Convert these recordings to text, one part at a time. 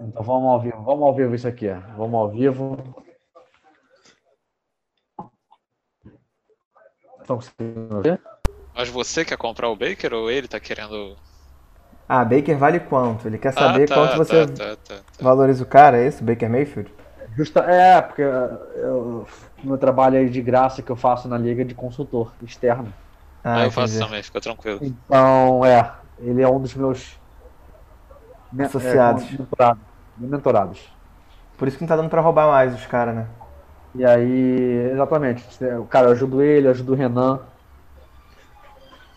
Então vamos ao vivo, vamos ao vivo isso aqui. Vamos ao vivo. Estão conseguindo ver? Mas você quer comprar o Baker ou ele tá querendo. Ah, Baker vale quanto? Ele quer saber ah, tá, quanto você tá, tá, tá, tá. valoriza o cara, é isso? Baker Mayfield? Justa, é, porque eu, meu trabalho aí de graça que eu faço na liga de consultor externo. Ah, Ah, eu faço também, fica tranquilo. Então, é, ele é um dos meus me- Associados. É, mentorados, mentorados. Por isso que não tá dando pra roubar mais os caras, né? E aí, exatamente. O cara, eu ajudo ele, eu ajudo o Renan.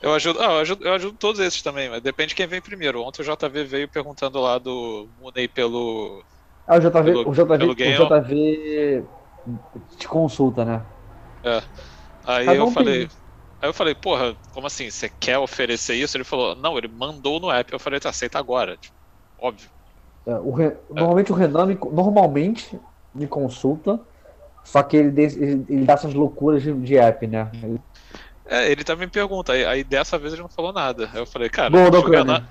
Eu ajudo, ah, eu ajudo, eu ajudo todos esses também, mas depende de quem vem primeiro. Ontem o JV veio perguntando lá do Mooney pelo. Ah, o JV, Pelo- o JV, pelo o JV te consulta, né? É. Aí Cada eu um falei. tem- Aí eu falei, porra, como assim? Você quer oferecer isso? Ele falou, não, ele mandou no app. Eu falei, tá, aceita agora. Tipo, óbvio. É, o Re- Normalmente o Renan me, normalmente me consulta, só que ele, ele, dá essas loucuras de, de app, né? Ele- É, ele também pergunta, aí, aí dessa vez ele não falou nada. Aí eu falei, cara, Gol da Ucrânia.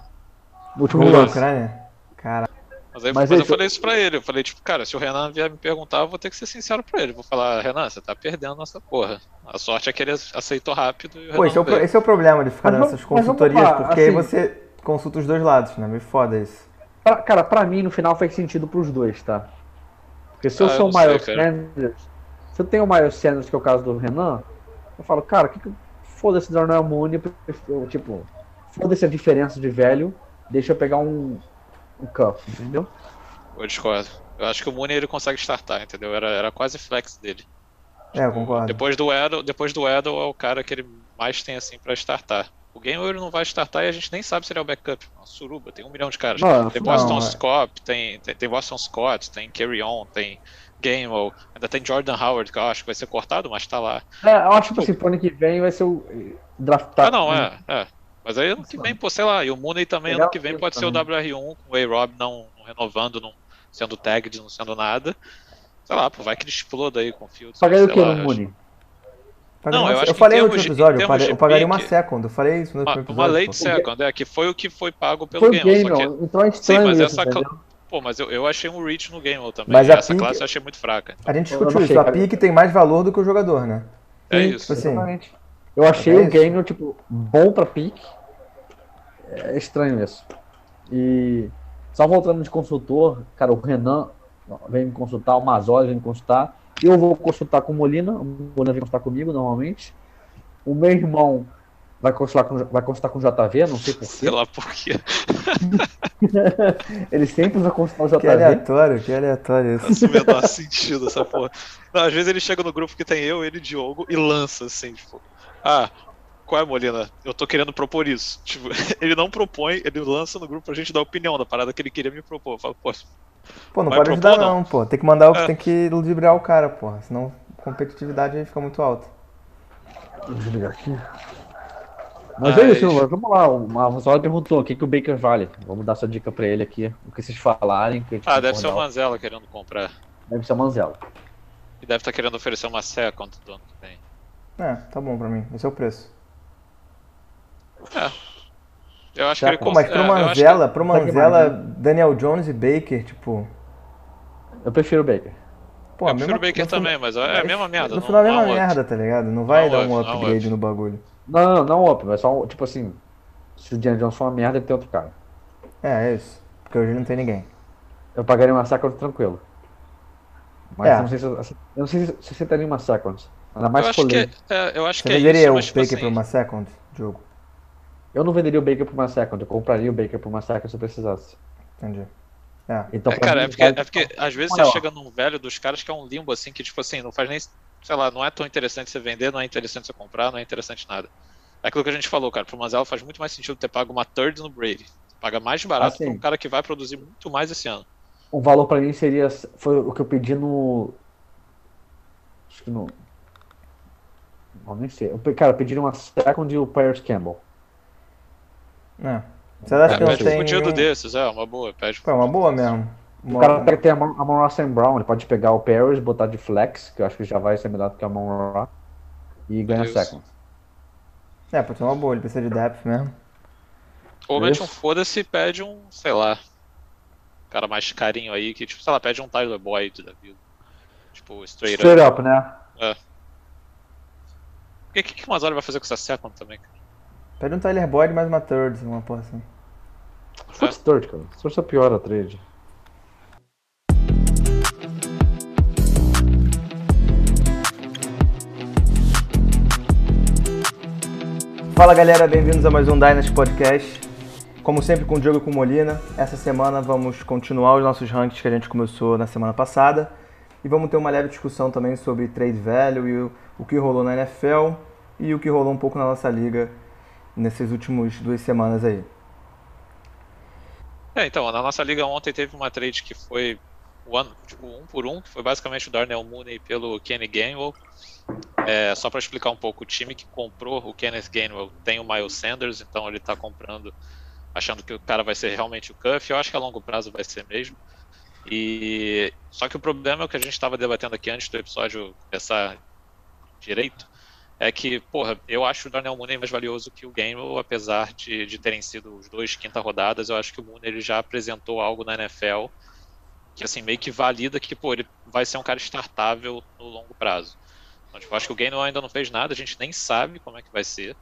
No último Gol da lance. Ucrânia? Cara, Mas, aí, Mas mas eu falei isso pra ele. Eu falei, tipo, cara, se o Renan vier me perguntar, eu vou ter que ser sincero pra ele. Vou falar, Renan, você tá perdendo nossa porra. A sorte é que ele aceitou rápido e o pô, esse é, o, esse é o problema de ficar Mas nessas consultorias, porque aí assim- você consulta os dois lados, né? Meio foda isso. Pra- cara, pra mim no final faz sentido pros dois, tá? Porque se eu Ah, eu sou o não sei, Miles cara. Sanders, se eu tenho o Miles Sanders, que é o caso do Renan, eu falo, cara, que que foda-se Darnell Mooney, eu tipo, foda-se a diferença de velho, deixa eu pegar um, um cup, entendeu? Eu discordo. Eu acho que o Mooney ele consegue startar, entendeu? Era, era quase flex dele. É, eu concordo. Depois do Edel, depois do Edel é o cara que ele mais tem assim pra startar. O Game ele não vai startar e a gente nem sabe se ele é o backup. Uma suruba, tem um milhão de caras. Não, tem não, Boston é. Scott, tem, tem, tem Boston Scott, tem Carry On, tem Gamewell, ainda tem Jordan Howard, que eu acho que vai ser cortado, mas tá lá. É, eu acho que assim, pro ano que vem vai ser o eh, draftado. ah, não, é, é. Mas aí ano que vem, pô, sei lá, e o Mooney também Legal ano que vem pode ser o também. WR1 com o A-Rob não, não renovando, não sendo tagged, não sendo nada. Sei lá, pô, vai que ele exploda aí com o Fields. Pagaria o que no Mooney? Pagaria Não, uma- eu acho eu falei no último de- episódio, eu, termos pagaria- de eu pagaria uma second. Eu falei isso no Uma, último uma episódio. late pô. second, é, que foi o que foi pago pelo Foi Game, só que... Gamer, então é Sim, estranho mas isso, essa... entendeu? Pô, mas eu, eu achei um reach no Game também. Mas a essa pique- classe eu achei muito fraca. A gente discutiu isso, a pique tem mais valor do que o jogador, né? É Sim, isso. assim, Exatamente. Eu achei É o. Gamer, tipo, bom pra pique. É estranho isso. E só voltando de consultor, cara, o Renan vem me consultar, o Mazoli vem me consultar. Eu vou consultar com o Molina, o Molina vem consultar comigo normalmente. O meu irmão vai consultar com, vai consultar com o JV, não sei porquê. Sei lá por quê. Ele sempre vai consultar o Que JV. aleatório, que aleatório isso. Isso não menor sentido, essa porra. Não, às vezes ele chega no grupo que tem eu, ele e Diogo e lança assim, tipo, ah, qual é, Molina? Eu tô querendo propor isso. Tipo, ele não propõe, ele lança no grupo pra gente dar opinião da parada que ele queria me propor. Eu falo, pô, Pô, não Vai pode propor, ajudar não? não, pô. Tem que mandar o É. tem que ludibriar o cara, porra. Senão a competitividade aí fica muito alta. Deixa eu desligar aqui. Mas é isso, vamos lá. O Mazoli perguntou o que, que o Baker vale. Vamos dar essa dica pra ele aqui. O que vocês falarem. Que ah, deve ser o. Manzella querendo comprar. Deve ser o Manzella. E deve estar querendo oferecer uma second do ano que vem. É, tá bom pra mim. Esse é o preço. Eu acho Tá, que ele Pô, cons- mas pro é, eu acho que- pro Manzella, mais, Daniel Jones e Baker, tipo. Eu prefiro o Baker. Pô, eu prefiro o Baker também, mas é a mesma merda. No final é a mesma é merda, tá ligado? Não vai Não dar up, um upgrade up. no bagulho. Não, não, não, óbvio, é só, tipo assim, se o Diana Jones for uma merda, ele tem outro cara. É, é isso. Porque hoje não tem ninguém. Eu pagaria uma second tranquilo. Mas É. eu não sei se eu, eu não sei se se você teria uma second. Ainda mais Eu acho que, colher. é, eu acho Você que é venderia isso, o mas tipo Baker assim, por uma second, jogo? Eu não venderia o Baker por uma second, eu compraria o Baker por uma second se eu precisasse. Entendi. É. Então, É, cara, mim, é porque, vale- é porque às vezes maior. você chega num velho dos caras que é um limbo assim, que tipo assim, não faz nem, sei lá, não é tão interessante você vender, não é interessante você comprar, não é interessante nada. É aquilo que a gente falou, cara, pro Manziel faz muito mais sentido ter pago uma third no Brady. Paga mais barato Ah, sim. pra um cara que vai produzir muito mais esse ano. O valor pra mim seria. Foi o que eu pedi no. Acho que no. Não, nem sei. Eu, cara, eu pedi uma second e o Paris Campbell. É. Você acha É, que não pede um tem. fudido um- desses, é, uma boa. Pede Pô, é uma boa mesmo. O Uma- cara pega- tem a Mon- a Monroe Sam Brown, ele pode pegar o Paris, botar de flex, que eu acho que já vai ser melhor do que a Monroe, e ganhar Isso. second. É, pode ser uma boa, ele precisa de depth mesmo. Ou mete um foda-se e pede um, sei lá. cara mais carinho aí, que, tipo, sei lá, pede um Tyler Boyd da vida. Tipo, straight, Straight up, né? É. O que, que, que o Mazzoli vai fazer com essa second também, cara? Pede um Tyler Boyd mais uma third, uma porra assim. Foot third, cara. Se só piora a trade. Fala galera, bem-vindos a mais um Dynasty Podcast. Como sempre com o Diogo e com o Molina, essa semana vamos continuar os nossos rankings que a gente começou na semana passada e vamos ter uma leve discussão também sobre trade value e o que rolou na NFL e o que rolou um pouco na nossa liga nessas últimas duas semanas aí. É, então, na nossa liga ontem teve uma trade que foi one, tipo, um por um, que foi basicamente o Darnell Mooney pelo Kenny Gainwell. É, só para explicar um pouco, o time que comprou o Kenneth Gainwell tem o Miles Sanders, então ele está comprando achando que o cara vai ser realmente o Cuff. Eu acho que a longo prazo vai ser mesmo. E só que o problema é o que a gente estava debatendo aqui antes do episódio começar direito, é que, porra, eu acho o Darnell Mooney mais valioso que o Gainwell, apesar de, de terem sido os dois quinta rodadas, eu acho que o Mooney ele já apresentou algo na NFL que assim meio que valida que pô, ele vai ser um cara startável no longo prazo. Então, tipo, acho que o Gainwell ainda não fez nada, a gente nem sabe como é que vai ser.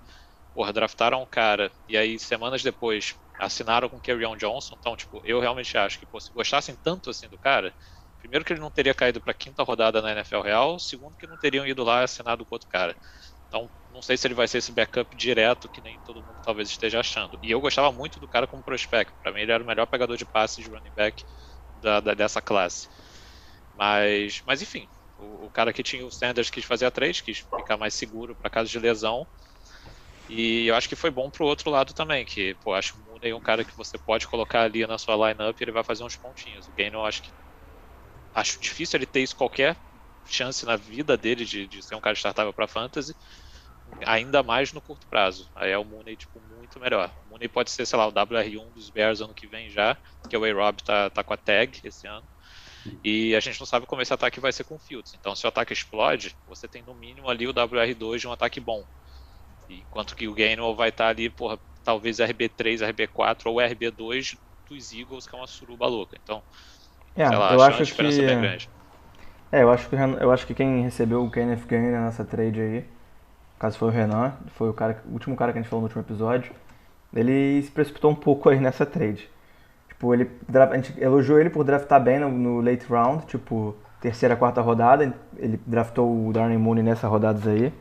Porra, draftaram um cara e aí semanas depois assinaram com o Kerryon Johnson. Então, tipo, eu realmente acho que pô, se gostassem tanto assim do cara, primeiro que ele não teria caído para quinta rodada na NFL real, segundo que não teriam ido lá assinado com outro cara. Então, não sei se ele vai ser esse backup direto que nem todo mundo talvez esteja achando. E eu gostava muito do cara como prospect. Para mim, ele era o melhor pegador de passes de running back da, da, dessa classe. Mas, mas enfim, o, o, cara que tinha o Sanders quis fazer a trade, quis ficar mais seguro para caso de lesão. E eu acho que foi bom pro outro lado também, que, pô, acho o Mooney um cara que você pode colocar ali na sua lineup e ele vai fazer uns pontinhos. O Gaino, eu acho que. Acho difícil ele ter isso qualquer chance na vida dele de, de ser um cara startável para fantasy, ainda mais no curto prazo. Aí é o Mooney, tipo, muito melhor. O Mooney pode ser, sei lá, o WR1 dos Bears ano que vem já, que o A-Rob tá, tá com a tag esse ano. E a gente não sabe como esse ataque vai ser com Fields. Então, se o ataque explode, você tem no mínimo ali o WR2 de um ataque bom. Enquanto que o Gainwell vai estar tá ali, porra, talvez RB3, RB4 ou RB2 dos Eagles, que é uma suruba louca. Então, é, sei lá, eu acho, que... bem grande. É, eu acho que, eu acho que quem recebeu o Kenneth Gainwell nessa trade aí, caso foi o Renan, foi o, cara, o último cara que a gente falou no último episódio, ele se precipitou um pouco aí nessa trade. Tipo, ele, a gente elogiou ele por draftar bem no, no late round, tipo, terceira, quarta rodada. Ele draftou o Darnell Mooney nessas rodadas aí.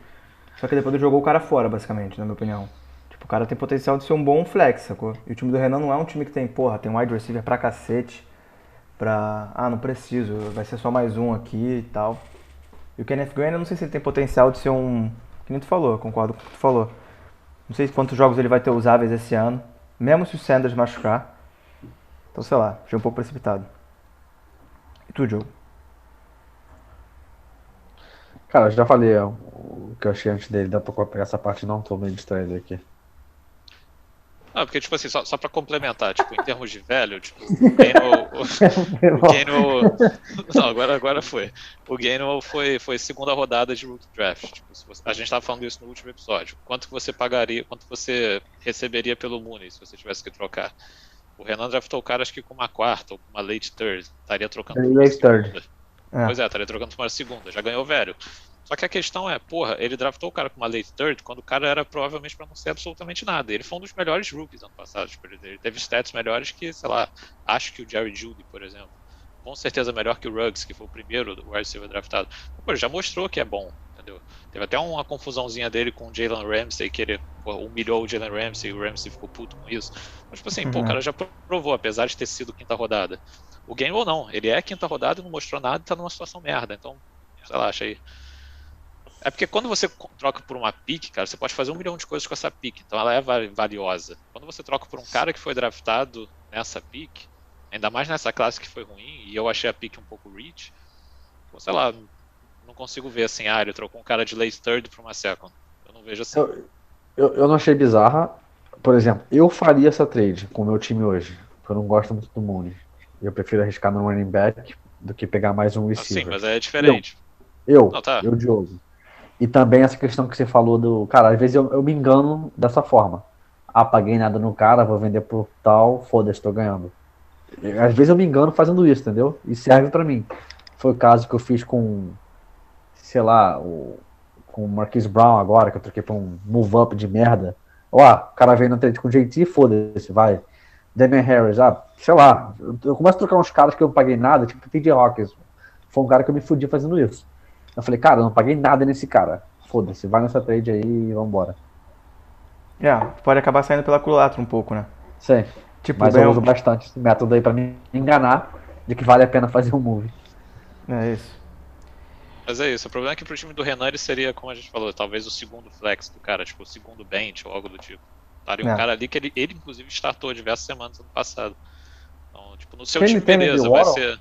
Só que depois ele jogou o cara fora, basicamente, na minha opinião. Tipo, o cara tem potencial de ser um bom flex, sacou? E o time do Renan não é um time que tem, porra, tem um wide receiver pra cacete. Pra. Ah, não preciso, vai ser só mais um aqui e tal. E o Kenneth Green, eu não sei se ele tem potencial de ser um. Que nem tu falou, eu concordo com o que tu falou. Não sei quantos jogos ele vai ter usáveis esse ano. Mesmo se o Sanders machucar. Então, sei lá, achei um pouco precipitado. E tu, Joe? Cara, eu já falei o que eu achei antes dele, dá pra pegar essa parte não, tô meio distraído aqui. Não, porque, tipo assim, só, só pra complementar, tipo, em termos de velho, tipo, o Gainwell... o Gainwell... Não, agora, agora foi. O Gainwell foi, foi segunda rodada de Root Draft. Tipo, você, a gente tava falando isso no último episódio. Quanto que você pagaria, quanto você receberia pelo Mooney se você tivesse que trocar? O Renan draftou o cara, acho que com uma quarta ou com uma late third. Estaria trocando por uma late third. É. Pois é, estaria trocando por uma segunda. Já ganhou velho. Só que a questão é, porra, ele draftou o cara com uma late third quando o cara era provavelmente para não ser absolutamente nada. Ele foi um dos melhores rookies ano passado. Tipo, ele teve stats melhores que, sei lá, acho que o Jerry Judy, por exemplo. Com certeza melhor que o Ruggs, que foi o primeiro do wide receiver draftado. Pô, ele já mostrou que é bom entendeu? Teve até uma confusãozinha dele com o Jalen Ramsey, que ele pô, humilhou o Jalen Ramsey e o Ramsey ficou puto com isso. Mas, tipo assim, uhum. pô, o uhum. cara já provou, apesar de ter sido quinta rodada. O Game ou não, ele é quinta rodada e não mostrou nada e tá numa situação merda. Então, sei lá, achei. É porque quando você troca por uma pick, cara, você pode fazer um milhão de coisas com essa pick, então ela é valiosa. Quando você troca por um cara que foi draftado nessa pick, ainda mais nessa classe que foi ruim, e eu achei a pick um pouco rich, sei lá, não consigo ver assim, ah, ele trocou um cara de late third para uma second. Eu não vejo assim. Eu, eu, eu, não achei bizarra. Por exemplo, eu faria essa trade com o meu time hoje. Porque eu não gosto muito do Mooney. Eu prefiro arriscar no running back do que pegar mais um receiver. sim, mas é diferente. Eu, eu, não, tá. eu Diogo. E também essa questão que você falou do. Cara, às vezes eu, eu me engano dessa forma. Ah, paguei nada no cara, vou vender por tal, foda-se, tô ganhando. Às vezes eu me engano fazendo isso, entendeu? E serve para mim. Foi o caso que eu fiz com, sei lá, o, com o Marquis Brown agora, que eu troquei pra um move up de merda. Ó, o cara veio na trade com JT, foda-se, vai. Damian Harris, ah, sei lá. Eu começo a trocar uns caras que eu não paguei nada, tipo TJ Hawkins. Foi um cara que eu me fudi fazendo isso. Eu falei, cara, eu não paguei nada nesse cara. Foda-se, vai nessa trade aí e vambora. É, pode acabar saindo pela culatra um pouco, né? Sim. Tipo, Mas eu uso bastante esse método aí pra me enganar de que vale a pena fazer um move. É isso. Mas é isso, o problema é que pro time do Renan ele seria, como a gente falou, talvez o segundo flex do cara, tipo, o segundo bench ou algo do tipo. Estaria um é. cara ali que ele, ele inclusive startou diversas semanas ano passado. Então, tipo, no seu Quem time, beleza, vai ser.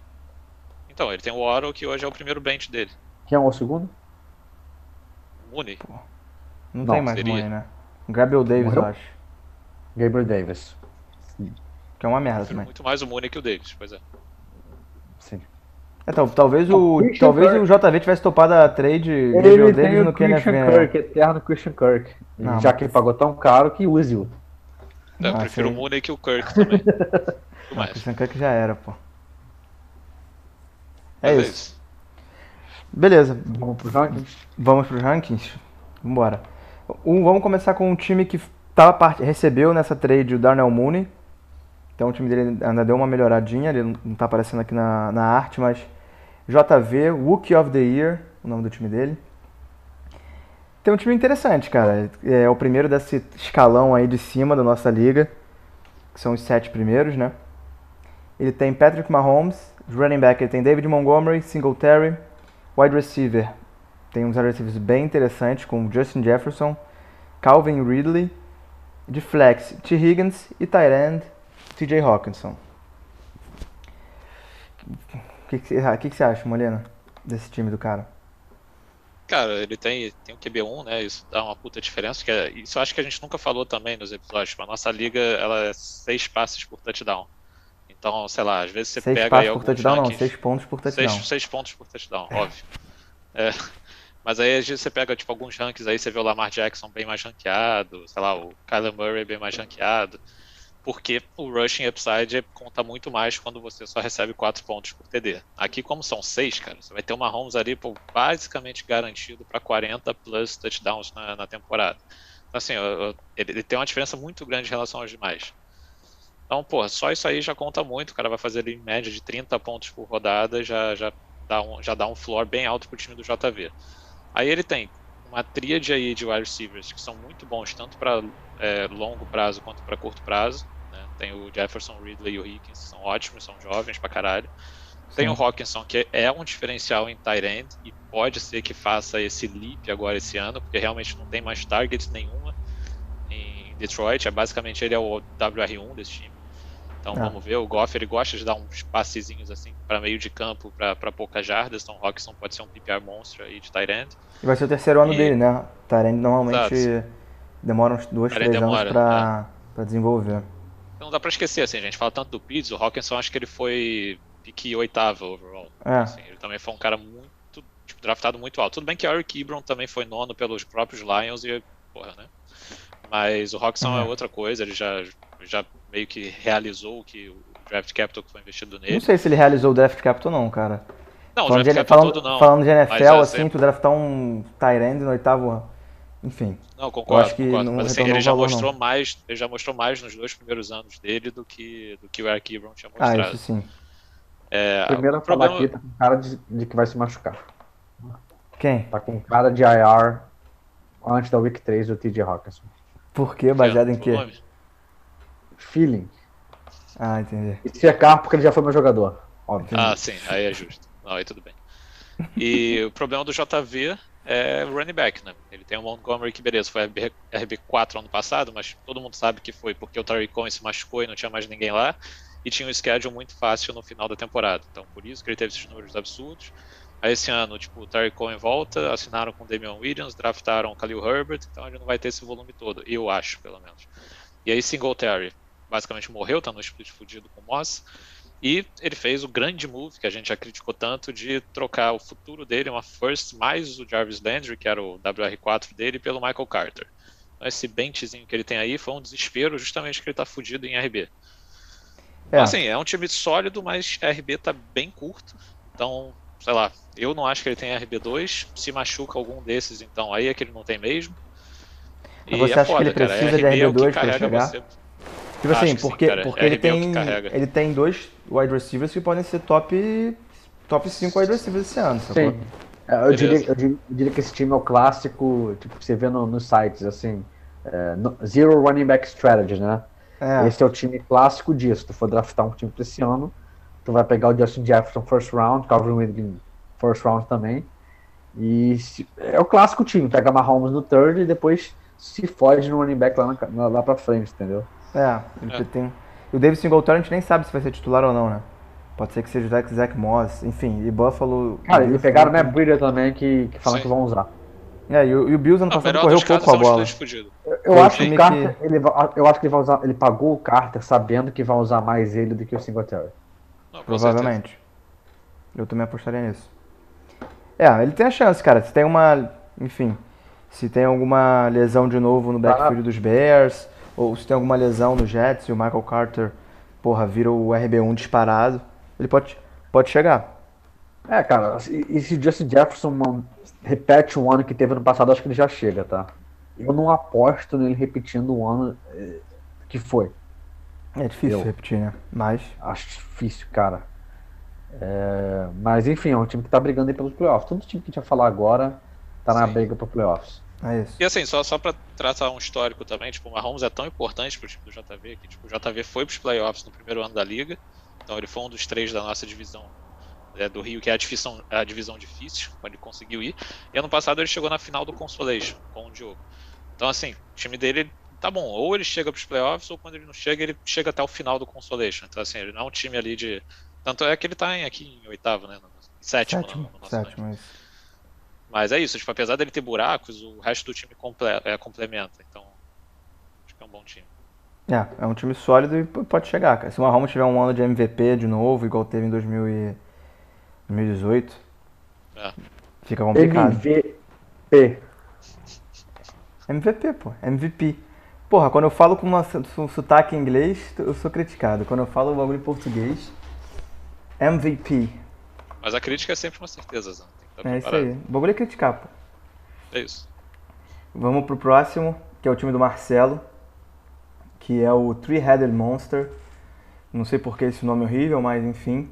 Então, ele tem o Oro, que hoje é o primeiro bench dele. Quem é o segundo? Mooney. Não, não, tem mais seria. Mooney, né? Gabriel Davis, Morreu? eu acho. Gabriel Davis. Que é uma merda também. Muito mais o Mooney que o Davis, pois é. Sim. É, tal, talvez o, talvez o JV tivesse topado a trade Gabriel Davis no Christian Kirk, eterno Christian Kirk. Não, já mas... que ele pagou tão caro que use-o. Eu ah, prefiro o Mooney que o Kirk também. o Christian Kirk já era, pô. É isso. é isso. Beleza. Vamos pros rankings? Vamos pros rankings? Vambora. Um, vamos começar com um time que tava part... recebeu nessa trade o Darnell Mooney. Então o time dele ainda deu uma melhoradinha, ele não está aparecendo aqui na, na arte, mas JV, Rookie of the Year, o nome do time dele. Tem um time interessante, cara. É o primeiro desse escalão aí de cima da nossa liga, que são os sete primeiros, né? Ele tem Patrick Mahomes, running back ele tem David Montgomery, Singletary, wide receiver tem uns wide receivers bem interessantes, como Justin Jefferson, Calvin Ridley, de flex, T. Higgins e tight end TJ Hawkinson. O que, que, que, que você acha, Molina, desse time do cara? Cara, ele tem, tem o QB1, né? Isso dá uma puta diferença. Que é, isso eu acho que a gente nunca falou também nos episódios. A nossa liga, ela é seis passes por touchdown. Então, sei lá, às vezes você seis pega aí por touchdown, rankings, não, seis pontos por touchdown. Seis, seis pontos por touchdown, óbvio. É, mas aí às vezes você pega tipo alguns rankings aí, você vê o Lamar Jackson bem mais ranqueado, sei lá, o Kyler Murray bem mais ranqueado porque o rushing upside conta muito mais quando você só recebe 4 pontos por TD. Aqui, como são 6, cara, você vai ter uma Holmes ali pô, basicamente garantido para 40 plus touchdowns na, na temporada. Então, assim, eu, eu, ele, ele, tem uma diferença muito grande em relação aos demais. Então, pô, só isso aí já conta muito. O cara vai fazer ali em média de 30 pontos por rodada, já, já, dá, um, já dá um floor bem alto pro time do JV. Aí ele tem uma tríade aí de wide receivers que são muito bons, tanto para é, longo prazo quanto para curto prazo. Tem o Jefferson, Ridley e o Higgins, são ótimos, são jovens pra caralho. Tem Sim. o Hawkinson, que é um diferencial em tight end e pode ser que faça esse leap agora esse ano, porque realmente não tem mais targets nenhuma em Detroit. É basicamente ele é o WR1 desse time. Então ah. vamos ver. O Goff ele gosta de dar uns passezinhos assim para meio de campo, para poucas jardas. Então o Hawkinson pode ser um PPR monstro aí de end. E vai ser o terceiro ano e... dele, né? End normalmente Exato. demora uns dois, três demora, anos para é. desenvolver não dá pra esquecer, assim, a gente fala tanto do Pitts, o Hawkinson acho que ele foi pique oitavo overall. É. Assim, ele também foi um cara muito, tipo, draftado muito alto. Tudo bem que Eric Ebron também foi nono pelos próprios Lions e, porra, né? Mas o Hawkinson uhum. é outra coisa, ele já, já meio que realizou o que o draft capital que foi investido nele. Não sei se ele realizou o draft capital não, cara. Não, falando o draft de, capital falando, todo não. Falando de NFL, assim, tu draftar um Tyrande no oitavo enfim. Não, concordo, concordo. Mas assim, ele já valor, mostrou não. mais, ele já mostrou mais nos dois primeiros anos dele do que do que o Eric Ebron tinha mostrado. Ah, isso sim. É, Primeiro a problema... aqui tá com cara de, de, que vai se machucar. Quem? Tá com cara de IR antes da Week 3 do TJ Hawkinson. Por quê? Baseado em quê? Nome? Feeling. Ah, entendi. E secar porque ele já foi meu jogador. Óbvio. Ah, sim, aí é justo. Não, aí tudo bem. E o problema do JV é running back, né? Ele tem o Montgomery que, beleza, foi RB, RB4 ano passado, mas todo mundo sabe que foi porque o Tariq Cohen se machucou e não tinha mais ninguém lá, e tinha um schedule muito fácil no final da temporada. Então, por isso que ele teve esses números absurdos. Aí esse ano, tipo, o Tariq Cohen volta, assinaram com o Damian Williams, draftaram o Khalil Herbert, então ele não vai ter esse volume todo, eu acho, pelo menos. E aí Singletary basicamente morreu, tá no split fudido com o Moss. E ele fez o grande move que a gente já criticou tanto de trocar o futuro dele, uma first mais o Jarvis Landry, que era o WR4 dele, pelo Michael Carter. Então esse benchzinho que ele tem aí foi um desespero justamente que ele tá fudido em RB. É. Assim, é um time sólido, mas RB tá bem curto. Então, sei lá, eu não acho que ele tem RB2. Se machuca algum desses, então aí é que ele não tem mesmo. E você é acha foda, que ele precisa cara, de RB2 é para chegar? Você... Tipo assim, porque, sim, porque ele, é tem, ele tem dois wide receivers que podem ser top, top 5 wide receivers esse ano, sacou? Sim. É, eu diria, eu, diria, eu diria, que esse time é o clássico, tipo, que você vê no, nos sites, assim, é, no, Zero Running Back Strategy, né? É. Esse é o time clássico disso. Se tu for draftar um time pra esse ano, tu vai pegar o Justin Jefferson first round, Calvin Ridley first round também. E se, é o clássico time, pega Mahomes no third e depois se fode no running back lá, na, lá pra frente, entendeu? É, ele é. tem. o David Singletary a gente nem sabe se vai ser titular ou não, né? Pode ser que seja o Zach, Zach Moss, enfim, e Buffalo. Cara, eles pegaram o Matt Breeder também, que, que falam Sim. que vão usar. É, e o, e o Bills ano passado correu pouco com a bola. Eu, eu acho que o Carter, que... Ele, eu acho que ele vai usar. Ele pagou o Carter sabendo que vai usar mais ele do que o Singletary. Não, Provavelmente. Certeza. Eu também apostaria nisso. É, ele tem a chance, cara. Se tem uma. Enfim. Se tem alguma lesão de novo no backfield dos Bears, ou se tem alguma lesão no Jets e o Michael Carter, porra, vira o RB1 disparado, ele pode, pode chegar. É, cara, e se Justin Jefferson repete um ano que teve no passado, acho que ele já chega, tá? Eu não aposto nele repetindo o ano eh, que foi. É difícil eu repetir, né? Mas. Acho difícil, cara. É... Mas enfim, é um time que tá brigando aí pelos playoffs. Todo time que a gente vai falar agora tá na Sim. briga para playoffs. É isso. E assim, só, só pra traçar um histórico também, tipo, o Mahomes é tão importante pro time do JV que tipo, o JV foi pros playoffs no primeiro ano da liga. Então ele foi um dos três da nossa divisão é, do Rio, que é a divisão, a divisão difícil, quando ele conseguiu ir. E ano passado ele chegou na final do Consolation com o Diogo. Então, assim, o time dele tá bom, ou ele chega para os playoffs, ou quando ele não chega, ele chega até o final do Consolation. Então, assim, ele não é um time ali de. Tanto é que ele tá em, aqui em oitavo, né? No, sétimo, sétimo, no, no sétimo mas... mas é isso, tipo, apesar dele ter buracos, o resto do time comple é, complementa. Então, acho que é um bom time. É, é um time sólido e pode chegar, cara. Se o Mahomes tiver um ano de MVP de novo, igual teve em 2000 e... 2018, é. fica complicado. MVP. MVP, pô. MVP. Porra, quando eu falo com uma, um sotaque em inglês, eu sou criticado. Quando eu falo o bagulho em português, MVP. Mas a crítica é sempre uma certeza, Zan. É isso aí. O bagulho é criticar, pô. É isso. Vamos pro próximo, que é o time do Marcelo, que é o Three-Headed Monster. Não sei por que esse nome é horrível, mas enfim.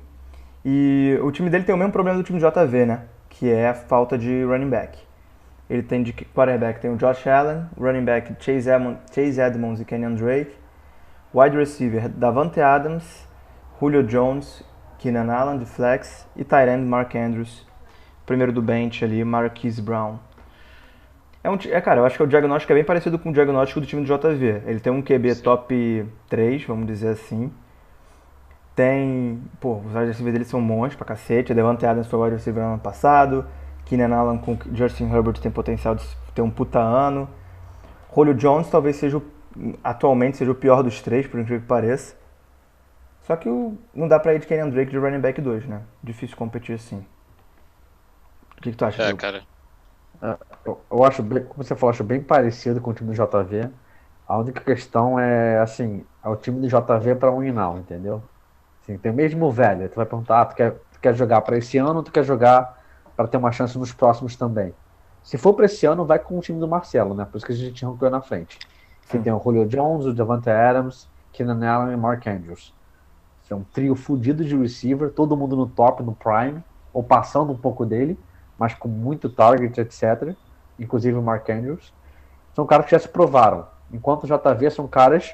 E o time dele tem o mesmo problema do time do JV, né? Que é a falta de running back. Ele tem de quarterback tem o Josh Allen, running back Chase Edmonds, Chase Edmonds e Kenyon Drake, wide receiver Davante Adams, Julio Jones, Keenan Allen de flex e tight end Mark Andrews, primeiro do bench ali, Marquise Brown. É, um, é, cara, eu acho que o diagnóstico é bem parecido com o diagnóstico do time do JV. Ele tem um QB Sim. top 3, vamos dizer assim. Tem, pô, os wide receivers dele são bons pra cacete. Devante Adams foi wide receiver ano passado. Keenan Allen com Justin Herbert tem potencial de ter um puta ano. Julio Jones talvez seja, o, atualmente, seja o pior dos três, por incrível que pareça. Só que o, não dá pra ir de Kenyon Drake de running back 2, né? Difícil competir assim. O que, que tu acha? É, cara. É, eu, eu, acho, bem, como você falou, acho bem parecido com o time do JV. A única questão é, assim, é o time do JV para um e não, entendeu? Assim, tem o mesmo velho. Tu vai perguntar, ah, tu, quer, tu quer jogar para esse ano ou tu quer jogar para ter uma chance nos próximos também? Se for para esse ano, vai com o time do Marcelo, né? Por isso que a gente arrancou na frente. Você tem o Julio Jones, o Devante Adams, Keenan Allen e Mark Andrews. É um trio fudido de receiver, todo mundo no top, no prime, ou passando um pouco dele, mas com muito target, etc. Inclusive o Mark Andrews. São caras que já se provaram. Enquanto o JV são caras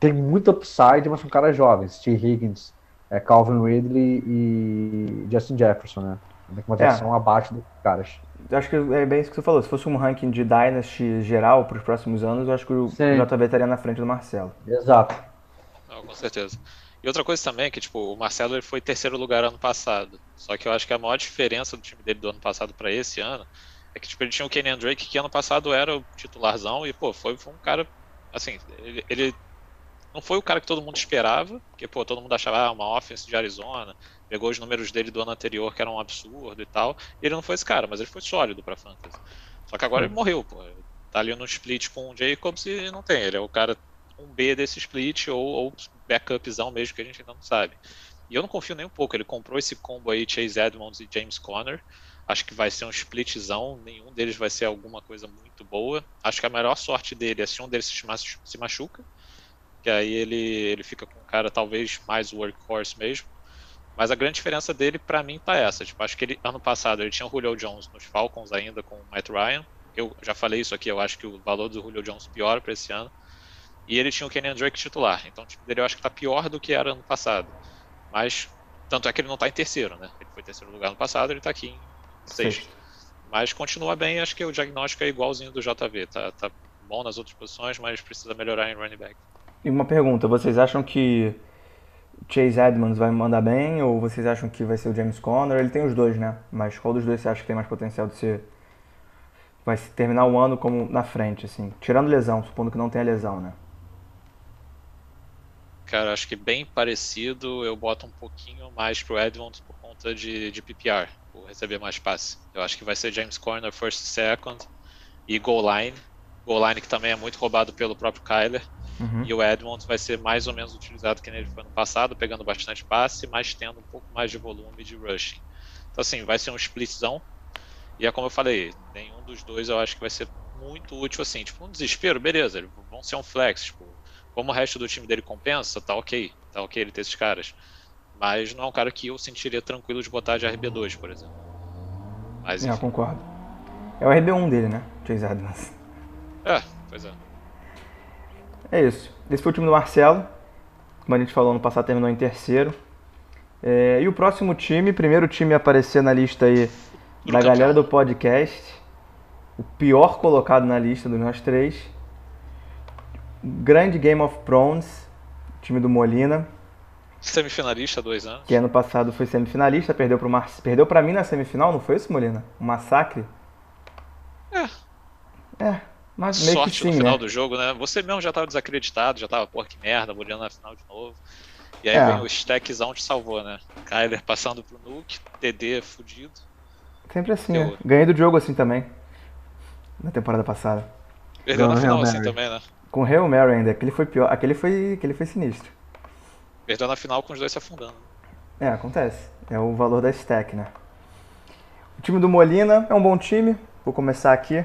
tem muito upside, mas são caras jovens. T. Higgins, é, Calvin Ridley e Justin Jefferson, né? Tem uma versão é. abaixo dos caras. Eu acho que é bem isso que você falou. Se fosse um ranking de Dynasty geral para os próximos anos, eu acho que o Sim. JB estaria na frente do Marcelo. Exato. Não, com certeza. E outra coisa também é que, tipo, o Marcelo ele foi terceiro lugar ano passado. Só que eu acho que a maior diferença do time dele do ano passado para esse ano é que, tipo, ele tinha o Kenyan Drake, que ano passado era o titularzão, e, pô, foi, foi um cara, assim, ele, ele não foi o cara que todo mundo esperava, porque pô, todo mundo achava ah, uma offense de Arizona, pegou os números dele do ano anterior que eram um absurdo e tal. E ele não foi esse cara, mas ele foi sólido para fantasy. Só que agora ele morreu, pô. Tá ali no split com o Jacobs e não tem. Ele é o cara um B desse split ou, ou backupzão mesmo que a gente ainda não sabe. E eu não confio nem um pouco. Ele comprou esse combo aí, Chase Edmonds e James Conner. Acho que vai ser um splitzão. Nenhum deles vai ser alguma coisa muito boa. Acho que a melhor sorte dele é se um deles se machuca. Que aí ele, ele fica com um cara talvez mais workhorse mesmo. Mas a grande diferença dele, para mim, tá essa. Tipo, acho que ele, ano passado ele tinha o Julio Jones nos Falcons ainda com o Matt Ryan. Eu já falei isso aqui, eu acho que o valor do Julio Jones piora para esse ano. E ele tinha o Kenyan Drake titular. Então o time dele eu acho que tá pior do que era ano passado. Mas, tanto é que ele não tá em terceiro, né? Ele foi terceiro lugar no passado, ele tá aqui em sexto. Mas continua bem, acho que o diagnóstico é igualzinho do JV. Tá, tá bom nas outras posições, mas precisa melhorar em running back. E uma pergunta, vocês acham que Chase Edmonds vai mandar bem ou vocês acham que vai ser o James Conner? Ele tem os dois, né? Mas qual dos dois você acha que tem mais potencial de ser vai terminar o ano como na frente assim, tirando lesão, supondo que não tenha lesão, né? Cara, acho que bem parecido. Eu boto um pouquinho mais pro Edmonds por conta de, de PPR, por receber mais passe. Eu acho que vai ser James Corner first second e goal line. Goal line que também é muito roubado pelo próprio Kyler. Uhum. E o Edmonds vai ser mais ou menos utilizado que ele foi no passado, pegando bastante passe, mas tendo um pouco mais de volume de rushing. Então, assim, vai ser um splitzão. E é como eu falei, nenhum dos dois eu acho que vai ser muito útil assim. Tipo, um desespero, beleza, vão ser um flex. Tipo, como o resto do time dele compensa, tá ok. Tá ok ele ter esses caras. Mas não é um cara que eu sentiria tranquilo de botar de RB2, por exemplo. Mas, enfim. É, concordo. É o RB1 dele, né? Chase Edmonds. É, pois é. É isso. Esse foi o time do Marcelo. Como a gente falou, no passado terminou em terceiro. É, e o próximo time, primeiro time a aparecer na lista aí do da galera do podcast. O pior colocado na lista dos nós três grande Game of Thrones, time do Molina. Semifinalista há dois anos. Que ano passado foi semifinalista, perdeu pro Mar... perdeu para mim na semifinal, não foi isso, Molina? Um massacre? É. É, mas meio Sorte que sim, no final né? do jogo, né? Você mesmo já tava desacreditado, já tava, porra, que merda, Molina na final de novo. E aí é. vem o stackzão te salvou, né? Kyler passando pro Nuke, TD fudido. Sempre assim, né? Ganhei do jogo assim também. Na temporada passada. Perdeu na final assim também, né? Com o Hail Mary ainda, aquele foi pior, aquele foi, aquele foi sinistro. Perdeu na final com os dois se afundando. É, acontece. É o valor da stack, né? O time do Molina é um bom time. Vou começar aqui.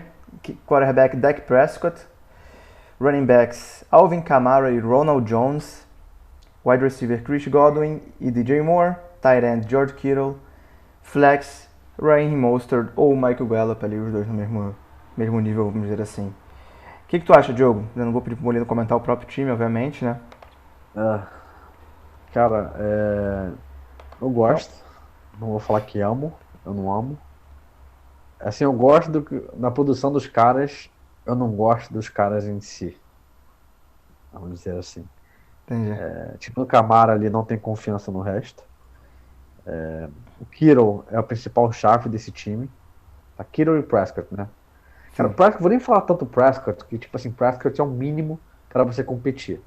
Quarterback Dak Prescott. Running backs Alvin Kamara e Ronald Jones. Wide receiver Chris Godwin e DJ Moore. Tight end George Kittle. Flex Ryan Mostert ou Michael Gallup ali, os dois no mesmo, mesmo nível, vamos dizer assim. O que, que tu acha, Diogo? Eu não vou pedir pro Molina comentar o próprio time, obviamente, né? Ah, cara, é... eu gosto. Não vou falar que amo, eu não amo. Assim, eu gosto do que... na produção dos caras, eu não gosto dos caras em si. Vamos dizer assim. Entendi. É, tipo, o Camara ali não tem confiança no resto. É, o Kiro é o principal chave desse time. A tá, Kiro e Prescott, né? Cara, Prescott, vou nem falar tanto Prescott, que tipo assim, Prescott é o mínimo para você competir,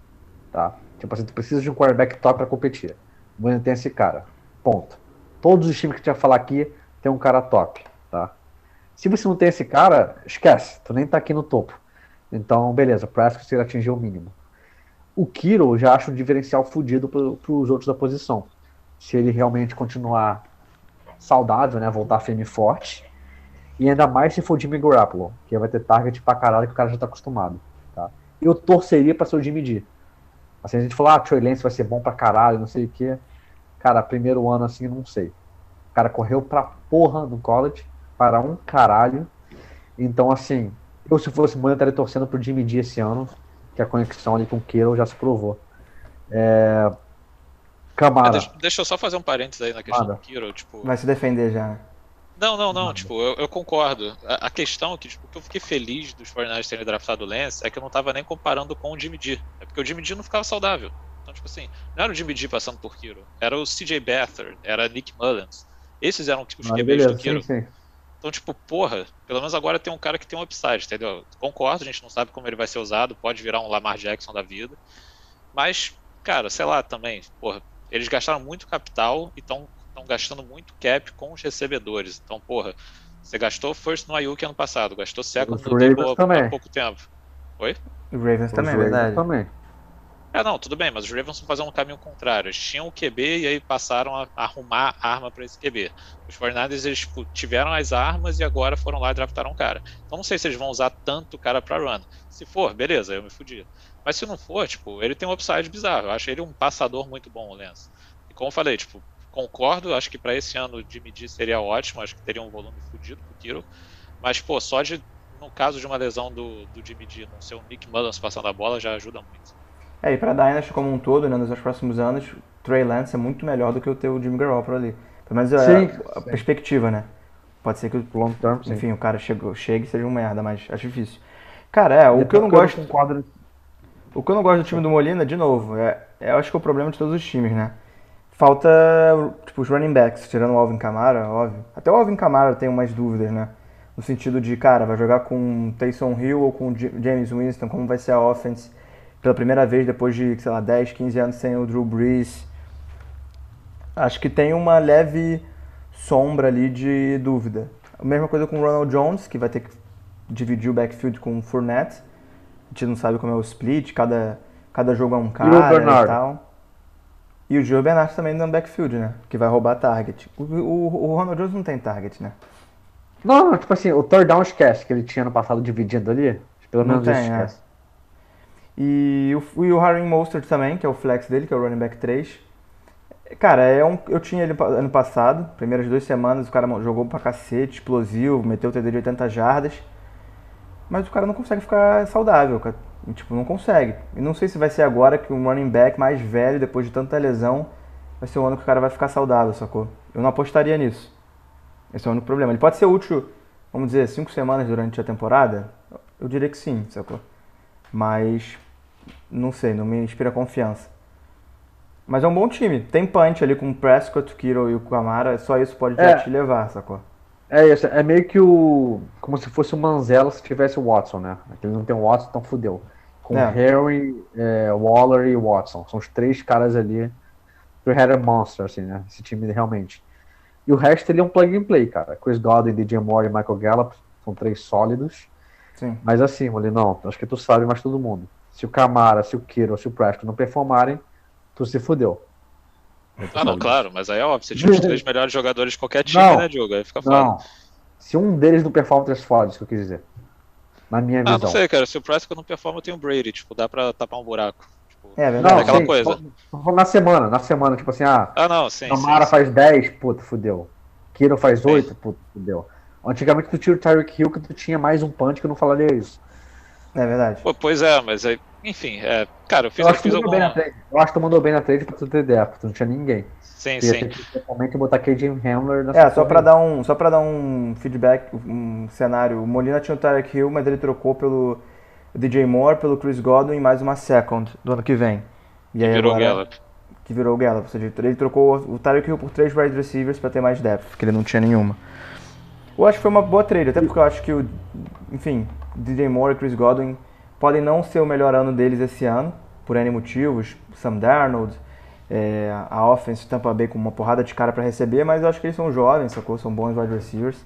tá? Tipo assim, tu precisa de um quarterback top para competir. Você tem esse cara, ponto. Todos os times que tu vai falar aqui tem um cara top, tá? Se você não tem esse cara, esquece, tu nem tá aqui no topo. Então, beleza, Prescott ele atingiu o mínimo. O Kiro já acho um diferencial fodido para os outros da posição. Se ele realmente continuar saudável, né, voltar firme e forte, e ainda mais se for o Jimmy Garoppolo, que vai ter target pra caralho que o cara já tá acostumado. Tá? Eu torceria pra ser o Jimmy D. Assim, a gente falou, ah, Troy Lance vai ser bom pra caralho, não sei o quê. Cara, primeiro ano assim, não sei. O cara correu pra porra no college, para um caralho. Então, assim, eu se fosse mãe, eu estaria torcendo pro Jimmy D esse ano, que a conexão ali com o Kiro já se provou. É... Camara. Deixa, deixa, eu só fazer um parênteses aí na questão Nada. do Kiro. Tipo... Vai se defender já. Não, não, não, tipo, eu, eu concordo. A, a, questão é que, tipo, que eu fiquei feliz dos 49ers terem draftado o Lance é que eu não tava nem comparando com o Jimmy G. É porque o Jimmy G não ficava saudável. Então, tipo assim, não era o Jimmy G passando por Kiro, era o CJ Beathard, era Nick Mullins. Esses eram os ah, QBs do Kiro. Sim, sim. Então, tipo, porra, pelo menos agora tem um cara que tem um upside, entendeu? Concordo, a gente não sabe como ele vai ser usado, pode virar um Lamar Jackson da vida. Mas, cara, sei lá também, porra, eles gastaram muito capital e estão estão gastando muito cap com os recebedores. Então, porra, você gastou first no Ayuk ano passado, gastou second no Debo há pouco tempo. Oi? O Ravens também, é verdade. Também. É, não, tudo bem, mas os Ravens estão fazendo um caminho contrário. Eles tinham o QB e aí passaram a arrumar arma para esse QB. Os 49 eles tipo, tiveram as armas e agora foram lá e draftaram um cara. Então não sei se eles vão usar tanto o cara para run. Se for, beleza, eu me fudi. Mas se não for, tipo, ele tem um upside bizarro. Eu acho ele um passador muito bom, o Lance. E como eu falei, tipo, concordo, acho que para esse ano de medir seria ótimo, acho que teria um volume fudido pro Kiro. Mas, pô, só de, no caso de uma lesão do, do Jimmy G não ser o Nick Mullins passando a bola já ajuda muito. É, e pra Dynasty como um todo, né, nos próximos anos, Trey Lance é muito melhor do que o teu Jimmy Garoppolo ali. Pelo menos é sim, a, a sim. perspectiva, né? Pode ser que o long term, enfim, sim. o cara chegue, chegue e seja uma merda, mas acho difícil. Cara, é, o que eu não gosto. O que eu não gosto do time do Molina, de novo, é, é, eu acho que é o problema de todos os times, né? Falta, tipo, os running backs, tirando o Alvin Kamara, óbvio. Até o Alvin Kamara tem umas dúvidas, né? No sentido de, cara, vai jogar com Taysom Hill ou com James Winston, como vai ser a offense? pela primeira vez depois de, sei lá, 10, 15 anos sem o Drew Brees. Acho que tem uma leve sombra ali de dúvida. A mesma coisa com o Ronald Jones, que vai ter que dividir o backfield com o Fournette. A gente não sabe como é o split, cada, cada jogo é um cara e, e tal. E o Gio Bernard também no backfield, né? Que vai roubar target. O, o, o Ronald Jones não tem target, né? Não, não, tipo assim, o third down esquece que ele tinha no passado dividindo ali. Pelo menos não tem, esquece. É. E o, e o Harry Mostert também, que é o flex dele, que é o running back 3. Cara, é um, eu tinha ele ano passado, primeiras duas semanas, o cara jogou pra cacete, explosivo, meteu o TD de 80 jardas. Mas o cara não consegue ficar saudável, cara. Tipo, não consegue. E não sei se vai ser agora que um running back mais velho, depois de tanta lesão, vai ser o ano que o cara vai ficar saudável, sacou? Eu não apostaria nisso. Esse é o único problema. Ele pode ser útil, vamos dizer, cinco semanas durante a temporada? Eu diria que sim, sacou? Mas não sei, não me inspira confiança. Mas é um bom time. Tem punch ali com o Prescott, o Kiro e o Camara. Só isso pode é. te levar, sacou? É isso. É meio que o. Como se fosse o Manzella se tivesse o Watson, né? Ele não tem o Watson, então fudeu. Com é. Harry, é, Waller e Watson. São os três caras ali. O Harry é monster, assim, né? Esse time realmente. E o resto ele é um plug and play, cara. Chris Godwin, DJ Moore e Michael Gallup são três sólidos. Sim. Mas assim, Molly, não. Acho que tu sabe mais todo mundo. Se o Camara, se o Kiro, se o Preston não performarem, tu se fudeu. Ah, não, claro, mas aí é óbvio. Você tira os três melhores jogadores de qualquer time, não, né, Diogo? Aí fica foda. Não. Se um deles não performa, três fodas, que eu quis dizer. Na minha visão. Ah, não sei, cara. Se o Preston não performa, tem o Brady. Tipo, dá pra tapar um buraco. Tipo, é verdade. Não, aquela sim, coisa. Na semana, na semana, tipo assim, ah. Ah, não, sim. Camara sim, faz sim. 10, puta, fudeu. Kiro faz 8, puta, fudeu. Antigamente tu tira o Tyreek Hill que tu tinha mais um punch que eu não falaria isso. É verdade. Pô, pois é, mas aí enfim, é, cara, eu fiz, eu acho, fiz algum... bem na trade. eu acho que tu mandou bem na trade pra tu ter ideia, porque tu não tinha ninguém. Sim, sim. Principalmente botar KJ Hamler na É, só pra, dar um, só pra dar um feedback, um cenário. O Molina tinha o Tarek Hill, mas ele trocou pelo DJ Moore, pelo Chris Godwin e mais uma second do ano que vem. E que virou o Gallup. Que virou o Gallup. Ou seja, ele trocou o Tarek Hill por três wide receivers pra ter mais depth, porque ele não tinha nenhuma. Eu acho que foi uma boa trade, até porque eu acho que o. Enfim, DJ Moore e Chris Godwin podem não ser o melhor ano deles esse ano, por N motivos, Sam Darnold, é, a offense Tampa Bay com uma porrada de cara para receber, mas eu acho que eles são jovens, sacou? São bons wide receivers.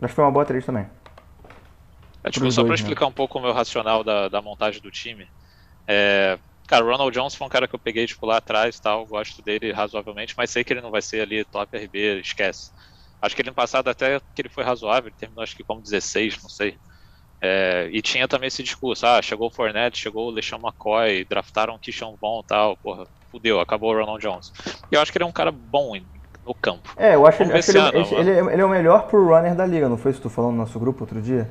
Acho que foi uma boa trade também. É, tipo, só para né? explicar um pouco o meu racional da, da montagem do time. É, cara, o Ronald Jones foi um cara que eu peguei tipo, lá atrás tal, gosto dele razoavelmente, mas sei que ele não vai ser ali top RB, esquece. Acho que ele no passado até que ele foi razoável, ele terminou acho que como 16, não sei. É, e tinha também esse discurso, ah, chegou o Fournette, chegou o LeSean McCoy, draftaram o Kishon Von e tal, porra, fudeu, acabou o Ronald Jones. E eu acho que ele é um cara bom no campo. É, eu acho, ele, acho ele, ano, ele, ele, é o melhor pro runner da liga, não foi isso que tu falou no nosso grupo outro dia?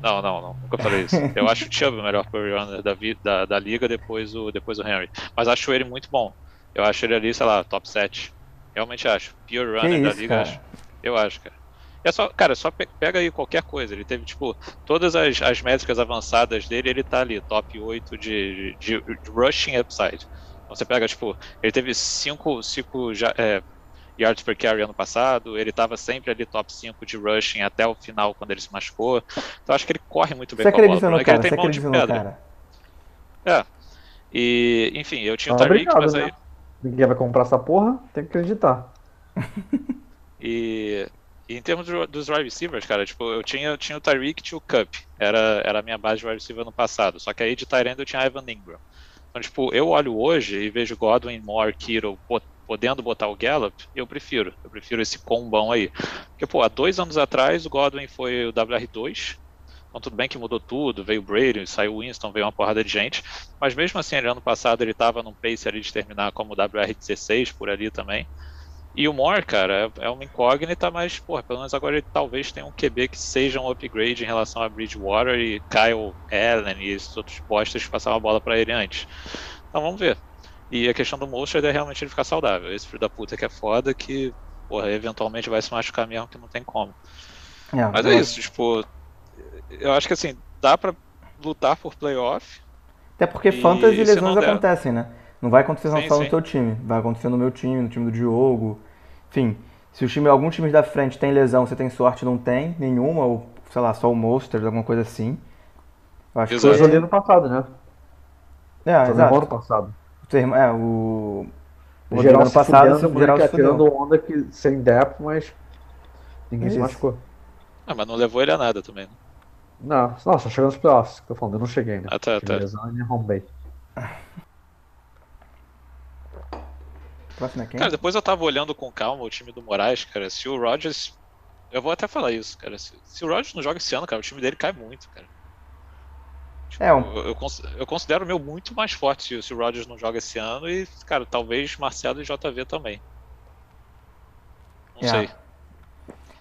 Não, não, não, nunca falei isso. Eu acho o Chubb o melhor pro runner da, da, da liga depois o, depois o Henry. Mas acho ele muito bom. Eu acho ele ali, sei lá, top 7. Realmente acho. Pure runner da liga, acho. Eu acho, cara. É só, cara, só pega aí qualquer coisa. Ele teve, tipo, todas as, as métricas avançadas dele, ele tá ali, top 8 de, de, de rushing upside. Então você pega, tipo, ele teve 5 cinco, cinco, é, yards per carry ano passado, ele tava sempre ali top 5 de rushing até o final, quando ele se machucou. Então acho que ele corre muito bem você com a bola. Cara, ele tem mão de pedra. É. E, enfim, eu tinha o Tariq, mas aí... Né? Ninguém vai comprar essa porra, tem que acreditar. e E em termos dos wide receivers, cara, tipo, eu tinha, tinha o Tyreek e tinha o Cup. Era, era a minha base de wide receiver no passado. Só que aí de Tyrande eu tinha Evan Ingram. Então, tipo, eu olho hoje e vejo Godwin, Moore, Kittle podendo botar o Gallup, eu prefiro. Eu prefiro esse combão aí. Porque, pô, há dois anos atrás o Godwin foi o WR2. Então tudo bem que mudou tudo, veio o Brady, saiu o Winston, veio uma porrada de gente. Mas mesmo assim, ano passado ele estava num pace ali de terminar como WR16 por ali também. E o Moore, cara, é, é uma incógnita, mas, porra, pelo menos agora ele talvez tenha um QB que seja um upgrade em relação a Bridgewater e Kyle Allen e esses outros postos que passavam a bola para ele antes. Então vamos ver. E a questão do Monster é realmente ele ficar saudável. Esse filho da puta que é foda que, porra, eventualmente vai se machucar mesmo que não tem como. É, mas é isso, tipo, eu acho que assim, dá pra lutar por playoff. Até porque e fantasy lesões acontecem, né? Não vai acontecer sim, só sim. no teu time, vai acontecer no meu time, no time do Diogo. Enfim, se o time, algum time da frente tem lesão, você tem sorte, não tem nenhuma, ou sei lá, só o Monster, alguma coisa assim. Eu acho Exato. que foi ano passado, né? É, exato. ano passado. É, o. O geral ano passado, o geral se tirando onda que, sem depth, mas ninguém Isso. se machucou. Ah, mas não levou ele a nada também, né? Não, não, só chegou nos playoffs, que eu falando, eu não cheguei ainda. Ah, tá, tá. Lesão e home bay. Próximo é quem? Cara, depois eu tava olhando com calma o time do Moraes, cara. Se o Rodgers. Eu vou até falar isso, cara. Se, se o Rodgers não joga esse ano, cara, o time dele cai muito, cara. Tipo, é, um... eu, eu, considero o meu muito mais forte se, se o Rodgers não joga esse ano e, cara, talvez Marcelo e JV também. Não é. sei.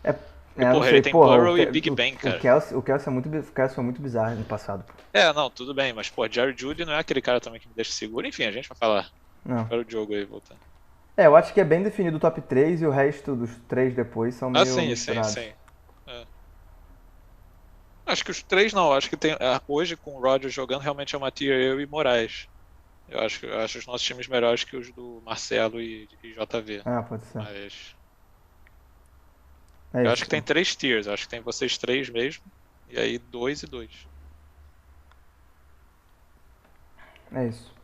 É, e, é, porra, ele tem porra, Burrow e Big Ben, cara. O Kelsey, o Kelsey, é muito, o Kelsey foi muito bizarro no passado. É, não, tudo bem, mas, pô, Jerry Judy não é aquele cara também que me deixa seguro. Enfim, a gente vai falar. Não. Para o jogo aí, voltando. É, eu acho que é bem definido o top 3 e o resto dos três depois são ah, meio Ah, sim, misturados. sim, sim. É. Acho que os três não, acho que tem. É, hoje com o Roger jogando realmente é uma tier eu e Moraes. Eu acho, eu acho os nossos times melhores que os do Marcelo e, e JV. Ah, pode ser. Mas... É eu acho que tem três tiers, acho que tem vocês três mesmo. E aí dois e dois. É isso.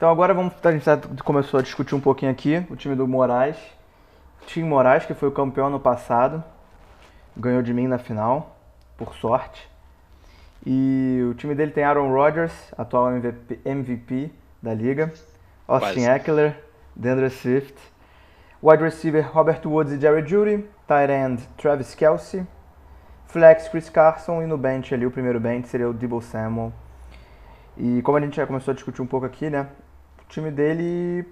Então agora vamos, a gente já começou a discutir um pouquinho aqui o time do Moraes. O time Moraes, que foi o campeão no passado, ganhou de mim na final, por sorte. E o time dele tem Aaron Rodgers, atual MVP, MVP da liga, Austin Eckler, Deandre Swift, wide receiver Robert Woods e Jerry Judy, tight end Travis Kelsey, flex Chris Carson e no bench ali o primeiro bench seria o Debo Samuel. E como a gente já começou a discutir um pouco aqui, né, time dele.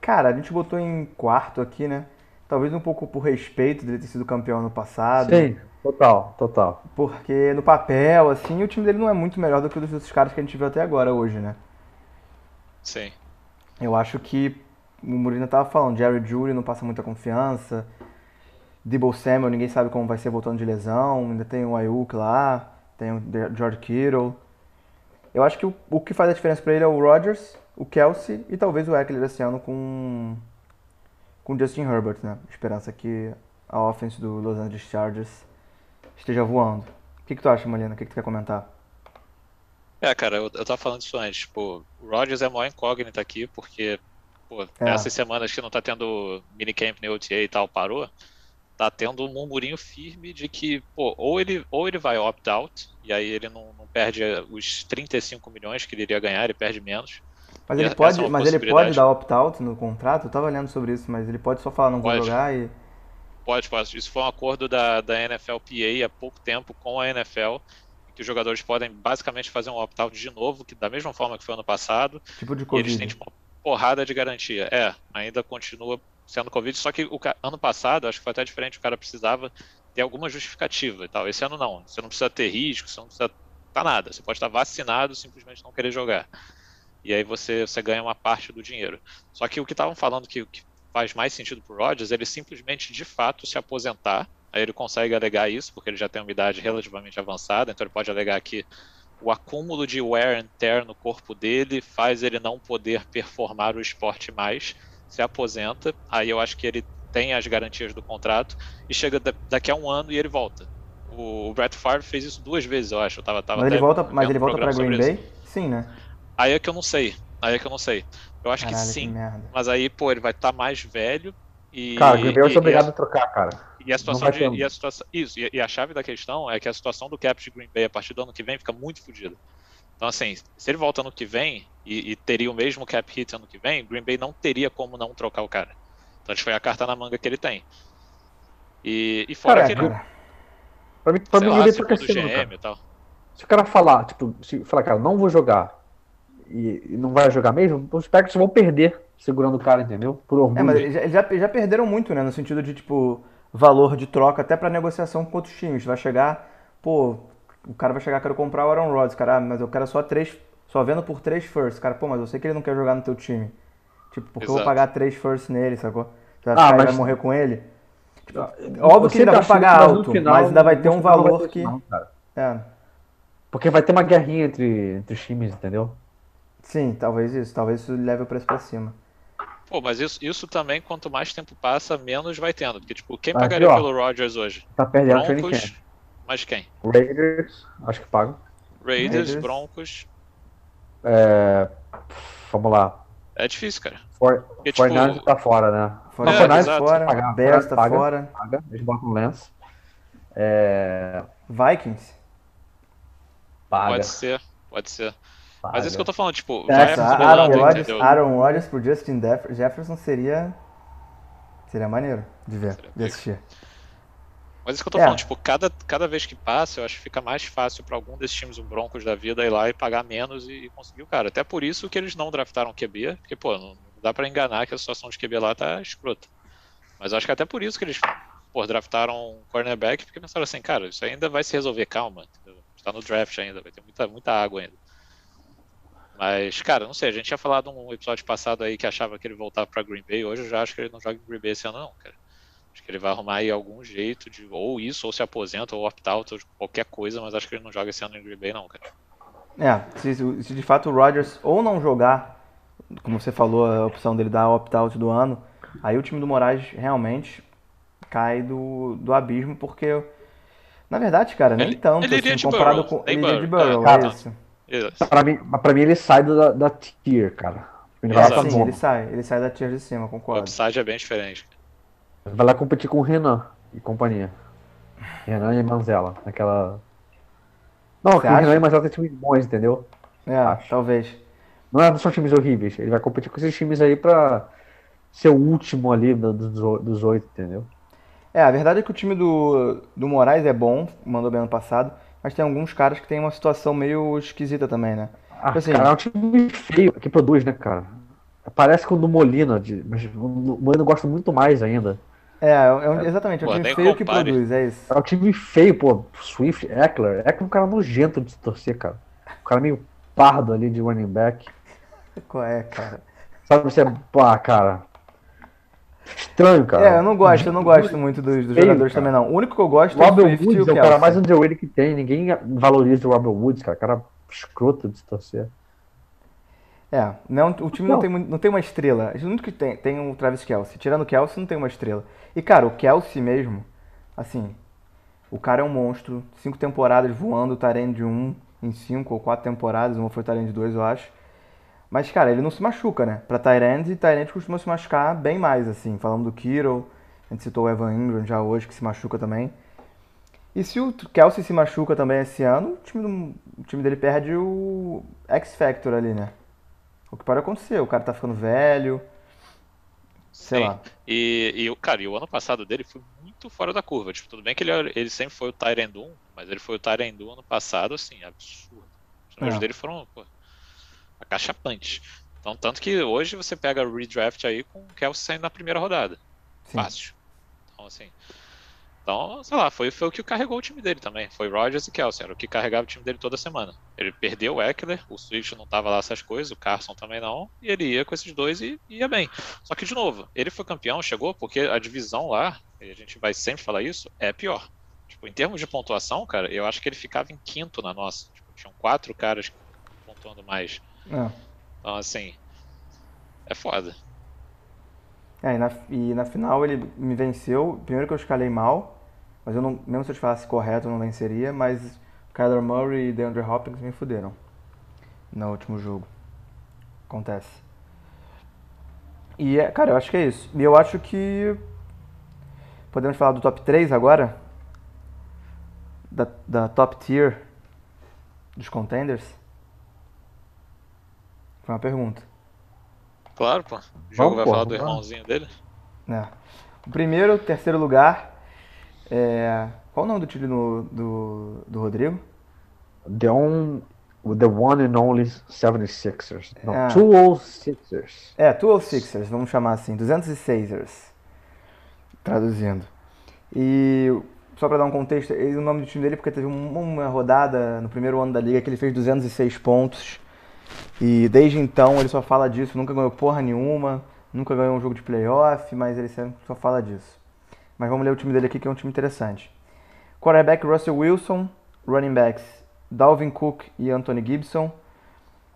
Cara, a gente botou em quarto aqui, né? Talvez um pouco por respeito dele ter sido campeão no passado. Sim, total, total. Porque no papel, assim, o time dele não é muito melhor do que os outros caras que a gente viu até agora hoje, né? Sim. Eu acho que o Murina tava falando, Jerry Judy não passa muita confiança. Debo Samuel, ninguém sabe como vai ser voltando de lesão. Ainda tem o Ayuk lá, tem o George Kittle. Eu acho que o, o que faz a diferença para ele é o Rodgers o Kelsey e talvez o Eckler esse ano com com Justin Herbert, né? Esperança que a offense do Los Angeles Chargers esteja voando. O que, que tu acha, Molina? O que, que tu quer comentar? É, cara, eu, eu tava falando isso antes. Tipo, o Rodgers é a maior incógnita aqui, porque pô, é. essas semanas que não tá tendo minicamp nem OTA e tal, parou, tá tendo um murmurinho firme de que, pô, ou ele, ou ele vai opt-out, e aí ele não, não perde os 35 milhões que ele iria ganhar, ele perde menos, mas ele pode, é mas ele pode dar opt-out no contrato? Eu tava lendo sobre isso, mas ele pode só falar não vou pode. jogar e. Pode, pode. Isso foi um acordo da, da NFLPA há pouco tempo com a NFL, que os jogadores podem basicamente fazer um opt-out de novo, que da mesma forma que foi ano passado. Tipo de Covid. E eles têm tipo, uma porrada de garantia. É, ainda continua sendo Covid, só que o ano passado, acho que foi até diferente, o cara precisava ter alguma justificativa e tal. Esse ano não. Você não precisa ter risco, você não precisa tá nada. Você pode estar vacinado simplesmente não querer jogar e aí você, você ganha uma parte do dinheiro. Só que o que estavam falando que, que faz mais sentido para o Rodgers, ele simplesmente de fato se aposentar. Aí ele consegue alegar isso, porque ele já tem uma idade relativamente avançada, então ele pode alegar que o acúmulo de wear and tear no corpo dele faz ele não poder performar o esporte mais, se aposenta. Aí eu acho que ele tem as garantias do contrato e chega daqui a um ano e ele volta. O Brett Favre fez isso duas vezes, eu acho. Eu tava, tava mas ele volta, mas ele volta para Green Bay? Isso. Sim, né? Aí é que eu não sei. Aí é que eu não sei. Eu acho Caralho, que sim. Que mas aí, pô, ele vai estar tá mais velho E, cara, Green Bay vai ser obrigado a, a trocar, cara. E a situação de, e a situação, isso, e, e, a chave da questão é que a situação do cap de Green Bay a partir do ano que vem fica muito fodida. Então, assim, se ele volta ano que vem e, e, teria o mesmo cap hit ano que vem, Green Bay não teria como não trocar o cara. Então, acho que foi a carta na manga que ele tem. E, e fora cara, que ele. Pra mim, pra mim lá, GM tal. Se o cara falar, tipo, se falar, cara, não vou jogar e, e não vai jogar mesmo, os Packers vão perder segurando o cara, entendeu? Por orgulho. É, mas já, já, já perderam muito, né? No sentido de, tipo, valor de troca até para negociação com outros times. Vai chegar, pô, o cara vai chegar, quero comprar o Aaron Rodgers, cara, ah, mas eu quero só três, só vendo por três firsts. Cara, pô, mas eu sei que ele não quer jogar no teu time. Tipo, porque Exato. eu vou pagar três firsts nele, sacou? Você vai, ah, mas... vai morrer com ele? Tipo, óbvio que ainda vai pagar alto, final, mas ainda vai ter um valor ter que. Não, é. Porque vai ter uma guerrinha entre, entre os times, entendeu? Sim, talvez isso. Talvez isso leve o preço pra cima. Pô, mas isso, isso também, quanto mais tempo passa, menos vai tendo. Porque, tipo, quem pagaria pelo Rodgers hoje? Tá perdendo Broncos, mas quem? Raiders, acho que pago. Raiders, Raiders. Broncos. É... Vamos lá. É difícil, cara. For... Porque, tipo... tá fora, né? For... É, Fortnite fora, pagar, Bears tá paga, fora. Paga, eles botam Lance. É... Vikings? Paga. Pode ser, pode ser. Mas é isso que eu tô falando, tipo, é, vai Aaron Rodgers, Aaron Rodgers por Justin Jefferson seria. Seria maneiro de ver, seria de assistir. Mas isso que eu tô é. falando, tipo, cada, cada vez que passa, eu acho que fica mais fácil para algum desses times, o Broncos da vida, ir lá e pagar menos e, conseguir o cara. Até por isso que eles não draftaram QB, porque, pô, não dá para enganar que a situação de QB lá tá escrota. Mas acho que até por isso que eles, pô, draftaram um cornerback, porque pensaram assim, cara, isso ainda vai se resolver, calma. Está no draft ainda, vai ter muita, muita água ainda. Mas, cara, não sei, a gente tinha falado um episódio passado aí que achava que ele voltava para Green Bay, hoje eu já acho que ele não joga em Green Bay esse ano não, cara. Acho que ele vai arrumar aí algum jeito de ou isso, ou se aposenta, ou opt-out, ou qualquer coisa, mas acho que ele não joga esse ano em Green Bay não, cara. É, se, se de fato o Rodgers ou não jogar, como você falou, a opção dele dar opt-out do ano, aí o time do Moraes realmente cai do, do abismo, porque, na verdade, cara, nem ele, tanto, ele assim, comparado Burrow, com... Ele iria de Burrow, é, é isso. Isso. Pra, mim, pra mim ele sai da, da tier, cara. Ele vai lá Sim, ele sai, ele sai da tier de cima, concordo. O upside é bem diferente. Vai lá competir com o Renan e companhia. Renan e Manzella, naquela. Não, o Renan e Manzella tem times bons, entendeu? É, Acho. talvez. Não, é, não são times horríveis. Ele vai competir com esses times aí pra ser o último ali dos oito, entendeu? É, a verdade é que o time do, do Moraes é bom, mandou bem ano passado mas tem alguns caras que tem uma situação meio esquisita também, né? Ah, tipo assim, cara, é um time feio que produz, né, cara? Parece com o do Molina, de, mas o Molina gosta muito mais ainda. É, é, um, exatamente, é um time feio que produz, é isso. É um time feio, pô. Swift, Eckler. Eckler é um cara nojento de se torcer, cara. Um cara meio pardo ali de running back. Qual é, cara? Sabe, você é. Pá, cara. Estranho, cara. É, eu não gosto, eu não gosto muito dos, dos jogadores cara. também, não. O único que eu gosto Robert é o Swift Woods, e o é o cara mais underrated que tem. Ninguém valoriza o Robert Woods, cara. Cara escroto de se torcer. É, não, o time não, não tem, não tem uma estrela. O único que tem, tem o Travis Kelsey. Tirando o Kelsey, não tem uma estrela. E, cara, o Kelsey mesmo, assim, o cara é um monstro. Cinco temporadas voando, Tyrande de um em cinco ou quatro temporadas. Uma foi Tyrande de dois, eu acho. Mas, cara, ele não se machuca, né? Pra Tyrande, Tyrande costuma se machucar bem mais, assim. Falando do Kiro, a gente citou o Evan Ingram já hoje, que se machuca também. E se o Kelsey se machuca também esse ano, o time, do, o time dele perde o X-Factor ali, né? O que pode acontecer, o cara tá ficando velho, sei Sim. lá. E, e, cara, e o ano passado dele foi muito fora da curva. Tipo, tudo bem que ele, ele sempre foi o Tyrande 1, mas ele foi o Tyrande 1 ano passado, assim, absurdo. Os números é. dele foram, pô, acachapante. Então, tanto que hoje você pega o redraft aí com o Kelsey saindo na primeira rodada. Sim. Fácil. Então, assim. Então, sei lá, foi, foi o que carregou o time dele também. Foi Rodgers e Kelsey, era o que carregava o time dele toda semana. Ele perdeu o Eckler, o Swift não tava lá essas coisas, o Carson também não, e ele ia com esses dois e ia bem. Só que, de novo, ele foi campeão, chegou, porque a divisão lá, e a gente vai sempre falar isso, é pior. Tipo, em termos de pontuação, cara, eu acho que ele ficava em quinto na nossa. Tipo, tinham quatro caras pontuando mais. É. Então, assim, é foda. É, e na, e na final ele me venceu. Primeiro que eu escalei mal, mas eu não, mesmo se eu te falasse correto, eu não venceria. Mas Kyler Murray e DeAndre Hopkins me fuderam no último jogo. Acontece. E, é, cara, eu acho que é isso. E eu acho que. Podemos falar do top 3 agora? Da, da top tier dos contenders? Foi uma pergunta. Claro, pô. O jogo Vamos, vai pô, falar do irmãozinho dele? É. O primeiro, terceiro lugar. É... Qual o nome do time do, do, do Rodrigo? The, on, the One and Only 76ers. Não, é. 206ers. É, 206ers, vamos chamar assim. 206ers. Traduzindo. E só para dar um contexto, o nome do time dele é porque teve uma rodada no primeiro ano da liga que ele fez 206 pontos. E desde então ele só fala disso, nunca ganhou porra nenhuma, nunca ganhou um jogo de playoff, mas ele sempre só fala disso. Mas vamos ler o time dele aqui que é um time interessante. Quarterback Russell Wilson, running backs Dalvin Cook e Anthony Gibson.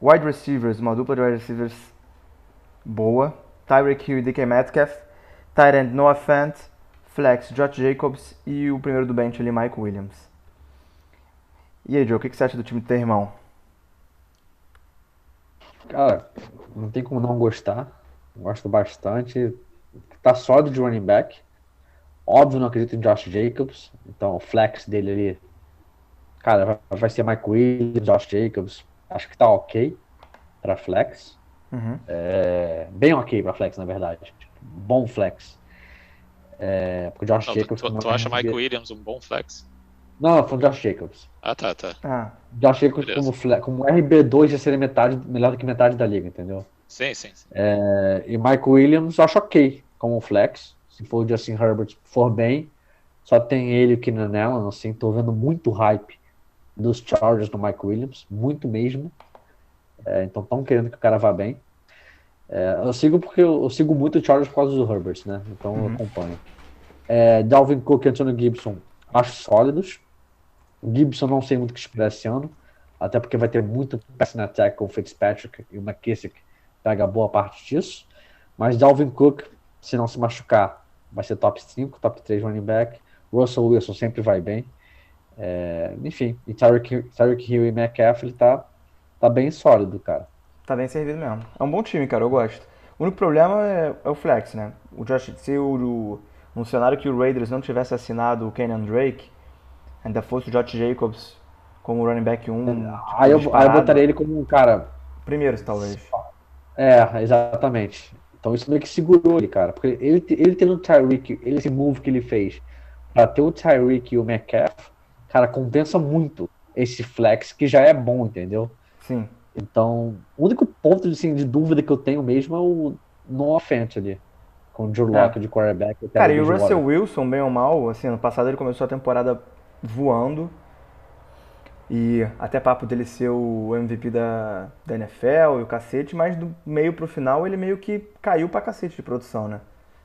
Wide receivers, uma dupla de wide receivers boa. Tyreek Hill e DK Metcalf. Tight end Noah Fant. Flex Josh Jacobs e o primeiro do bench ali, Mike Williams. E aí, Joe, o que você acha do time do teu irmão? Cara, não tem como não gostar. Gosto bastante. Tá sólido de running back. Óbvio, não acredito em Josh Jacobs. Então, o flex dele ali. Cara, vai ser Mike Williams, Josh Jacobs. Acho que tá ok para flex. Uhum. É, bem ok para flex, na verdade. Bom flex. É, porque Josh não, Jacobs. Tu, tu, tu acha Mike Williams um bom flex? Não, foi o Josh Jacobs. Ah, tá, tá. Ah. Josh Jacobs como, flex, como RB2 já seria metade, melhor do que metade da liga, entendeu? Sim, sim. sim. É, e Mike Williams acho ok como flex. Se for o Justin Herbert for bem, só tem ele aqui na Allen, assim, tô vendo muito hype dos Chargers do Mike Williams, muito mesmo. É, então estão querendo que o cara vá bem. É, eu sigo porque eu, eu, sigo muito o Chargers por causa do Herbert, né? Então uhum. eu acompanho. É, Dalvin Cook e Antonio Gibson, acho sólidos. Gibson não sei muito o que esperar esse ano, até porque vai ter muito passing attack com o Fitzpatrick e o McKissick pega boa parte disso. Mas Dalvin Cook, se não se machucar, vai ser top 5, top 3 running back. Russell Wilson sempre vai bem. É, enfim, e Tyreek, Hill e McCaffrey tá, tá bem sólido, cara. Tá bem servido mesmo. É um bom time, cara, eu gosto. O único problema é, é o flex, né? O Josh, se o, no cenário que o Raiders não tivesse assinado o Kenyon Drake, ainda fosse o Josh Jacobs como running back 1. Um, tipo, aí, eu, aí eu botaria ele como um cara. Primeiro, talvez. É, exatamente. Então isso meio que segurou ele, cara. Porque ele, ele tendo o Tyreek, esse move que ele fez pra ter o Tyreek e o Metcalf, cara, compensa muito esse flex que já é bom, entendeu? Sim. Então, o único ponto assim, de dúvida que eu tenho mesmo é o no offense ali. Com o Drew Locke é. de quarterback. Cara, e o Russell Wilson, bem ou mal, assim, ano passado ele começou a temporada voando. E até papo dele ser o MVP da, da NFL e o cacete, mas do meio pro final ele meio que caiu pra cacete de produção, né?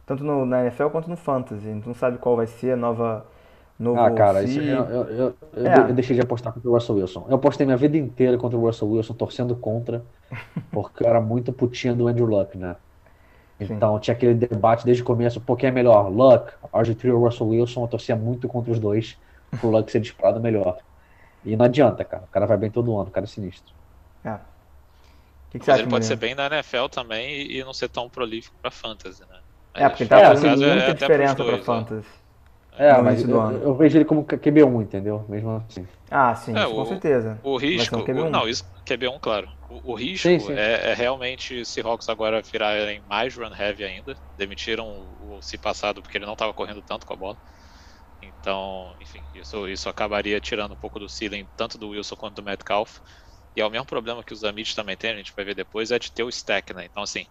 Tanto no, na NFL quanto no Fantasy. A gente não sabe qual vai ser a nova Novo ah, cara, isso, eu, eu, eu, é. eu, deixei de apostar contra o Russell Wilson. Eu apostei minha vida inteira contra o Russell Wilson, torcendo contra, porque eu era muito putinha do Andrew Luck, né? Então Sim. tinha aquele debate desde o começo, pô, quem é melhor, Luck, RG3 ou Russell Wilson, eu torcia muito contra os dois, pro Luck ser disparado melhor. E não adianta, cara, o cara vai bem todo ano, o cara é sinistro. É. Que que Mas ele pode ser bem na NFL também e não ser tão prolífico pra Fantasy, né? é, porque ele tá fazendo muita é diferença dois, pra Fantasy. Né? É, mas eu, eu, vejo ele como QB1, entendeu? Mesmo assim. Ah, sim, é, com o, certeza. O risco. Um não, isso QB1, claro. O, o risco sim, sim. É, é, realmente Seahawks agora virarem mais run heavy ainda. Demitiram o, o se passado porque ele não estava correndo tanto com a bola. Então, enfim, isso, isso acabaria tirando um pouco do ceiling tanto do Wilson quanto do Metcalf. E é o mesmo problema que os Amish também têm, a gente vai ver depois, é de ter o stack, né? Então, assim,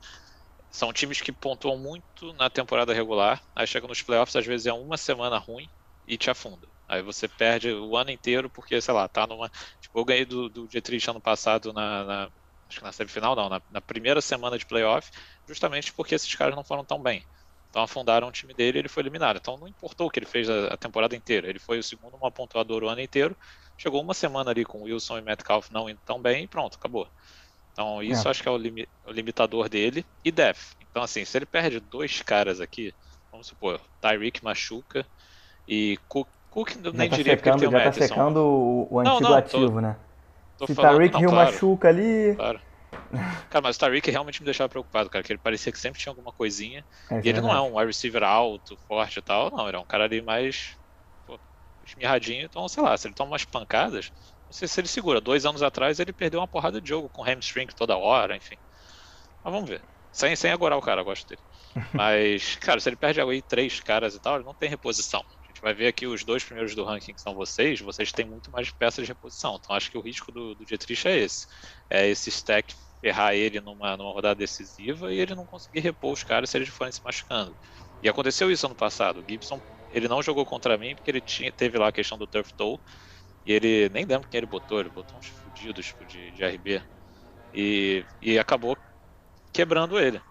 são times que pontuam muito na temporada regular, aí chega nos playoffs, às vezes é uma semana ruim e te afunda. Aí você perde o ano inteiro porque, sei lá, tá numa. Tipo, eu ganhei do, do Dietrich ano passado na, na. Acho que na semifinal, não, na, na, primeira semana de playoff, justamente porque esses caras não foram tão bem. Então afundaram o time dele e ele foi eliminado. Então não importou o que ele fez a, temporada inteira. Ele foi o segundo uma pontuador o ano inteiro. Chegou uma semana ali com Wilson e Metcalf não indo tão bem e pronto, acabou. Então isso é. acho que é o, o, limitador dele. E Def. Então assim, se ele perde dois caras aqui, vamos supor, Tyreek machuca e Cook, Cook nem tá diria secando, que ele tem o Já tá secando o, o antigo não, não, ativo, tô, né? Tô se Tyreek Hill claro, machuca ali... Claro. Cara, mas o Tariq realmente me deixava preocupado, cara, que ele parecia que sempre tinha alguma coisinha. É, e ele não é um wide receiver alto, forte e tal, não, ele é um cara ali mais pô, esmirradinho, então, sei lá, se ele toma umas pancadas, não sei se ele segura. Dois anos atrás ele perdeu uma porrada de jogo com hamstring toda hora, enfim. Mas vamos ver. Sem, sem agorar o cara, eu gosto dele. Mas, cara, se ele perde aí três caras e tal, ele não tem reposição. A gente vai ver aqui os dois primeiros do ranking que são vocês, vocês têm muito mais peças de reposição. Então acho que o risco do, do Dietrich é esse. É esse stack ferrar ele numa, numa rodada decisiva e ele não conseguir repor os caras se eles forem se machucando. E aconteceu isso ano passado. O Gibson, ele não jogou contra mim porque ele tinha, teve lá a questão do turf toe e ele nem lembro quem ele botou, ele botou uns fudidos tipo, de, de RB. E, e acabou quebrando ele.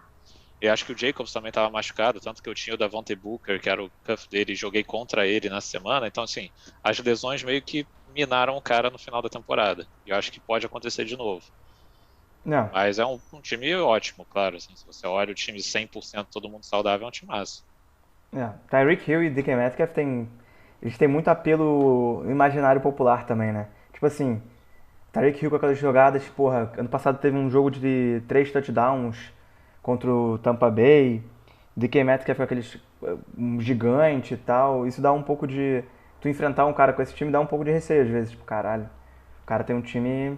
Eu acho que o Jacobs também estava machucado, tanto que eu tinha o Davante Booker, que era o cuff dele, e joguei contra ele na semana. Então, assim, as lesões meio que minaram o cara no final da temporada. E eu acho que pode acontecer de novo. Não. Mas é um, um time ótimo, claro. Assim, se você olha o time 100% todo mundo saudável, é um time massa. É. Tyreek Hill e DK Metcalf têm, eles têm muito apelo imaginário popular também, né? Tipo assim, Tyreek Hill com aquelas jogadas, porra, ano passado teve um jogo de três touchdowns contra o Tampa Bay, DK Metcalf com aqueles um gigante e tal, isso dá um pouco de... Tu enfrentar um cara com esse time dá um pouco de receio às vezes, tipo, caralho, o cara tem um time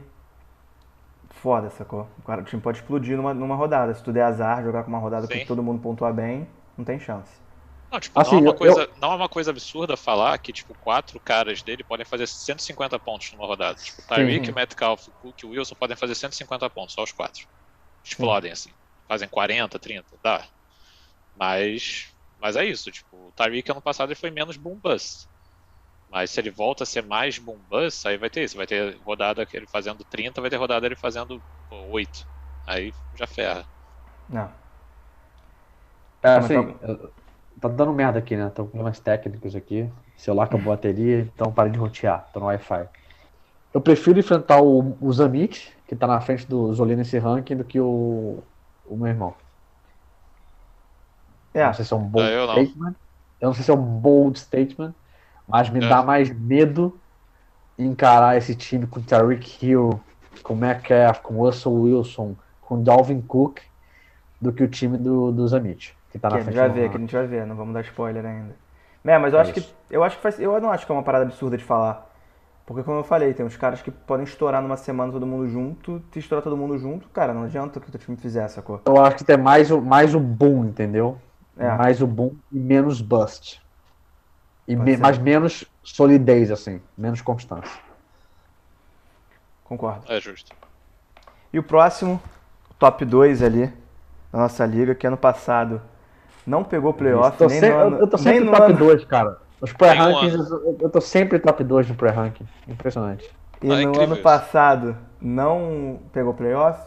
foda, sacou? O, cara, o time pode explodir numa, numa rodada, se tu der azar, jogar com uma rodada Sim. que todo mundo pontua bem, não tem chance. Não, tipo, assim, não, é uma coisa, eu... não é uma coisa absurda falar que, tipo, quatro caras dele podem fazer 150 pontos numa rodada. Tipo, Tyreek, Metcalf, Cook e Wilson podem fazer 150 pontos, só os quatro. Explodem, Sim. assim fazem 40, 30, dá. Mas, mas é isso, tipo, o Tyreek ano passado ele foi menos boom bust. Mas se ele volta a ser mais boom bust, aí vai ter isso, vai ter rodada ele fazendo 30, vai ter rodada ele fazendo pô, 8. Aí já ferra. Não. É, assim, tá dando merda aqui, né? Tô com problemas técnicos aqui. Celular acabou a bateria, então para de rotear, tô no Wi-Fi. Eu prefiro enfrentar o, o Zamit, que tá na frente do Zoli nesse ranking, do que o, o meu irmão. É. Não sei se é um bold eu statement. Eu não sei se é um bold statement, mas me é. dá mais medo encarar esse time com Tariq Hill, com Metcalf, com Russell Wilson, com Dalvin Cook, do que o time do, do Zamit, que tá na que frente. A gente vai ver, que a gente vai ver, não vamos dar spoiler ainda. É, mas eu é acho isso. que eu acho que faz, eu não acho que é uma parada absurda de falar. Porque, como eu falei, tem uns caras que podem estourar numa semana todo mundo junto. Se estourar todo mundo junto, cara, não adianta o que o teu time fizer, sacou? Eu acho que tem mais o, mais o boom, entendeu? É. Mais o boom e menos bust. E me, mais menos solidez, assim. Menos constância. Concordo. É justo. E o próximo, top 2 ali, da nossa liga, que ano passado não pegou playoff, nem sem, no ano... Eu tô sempre no top 2, cara. Os pré-rankings, um eu tô sempre top 2 no pré-ranking. Impressionante. E ah, no ano passado não pegou playoff,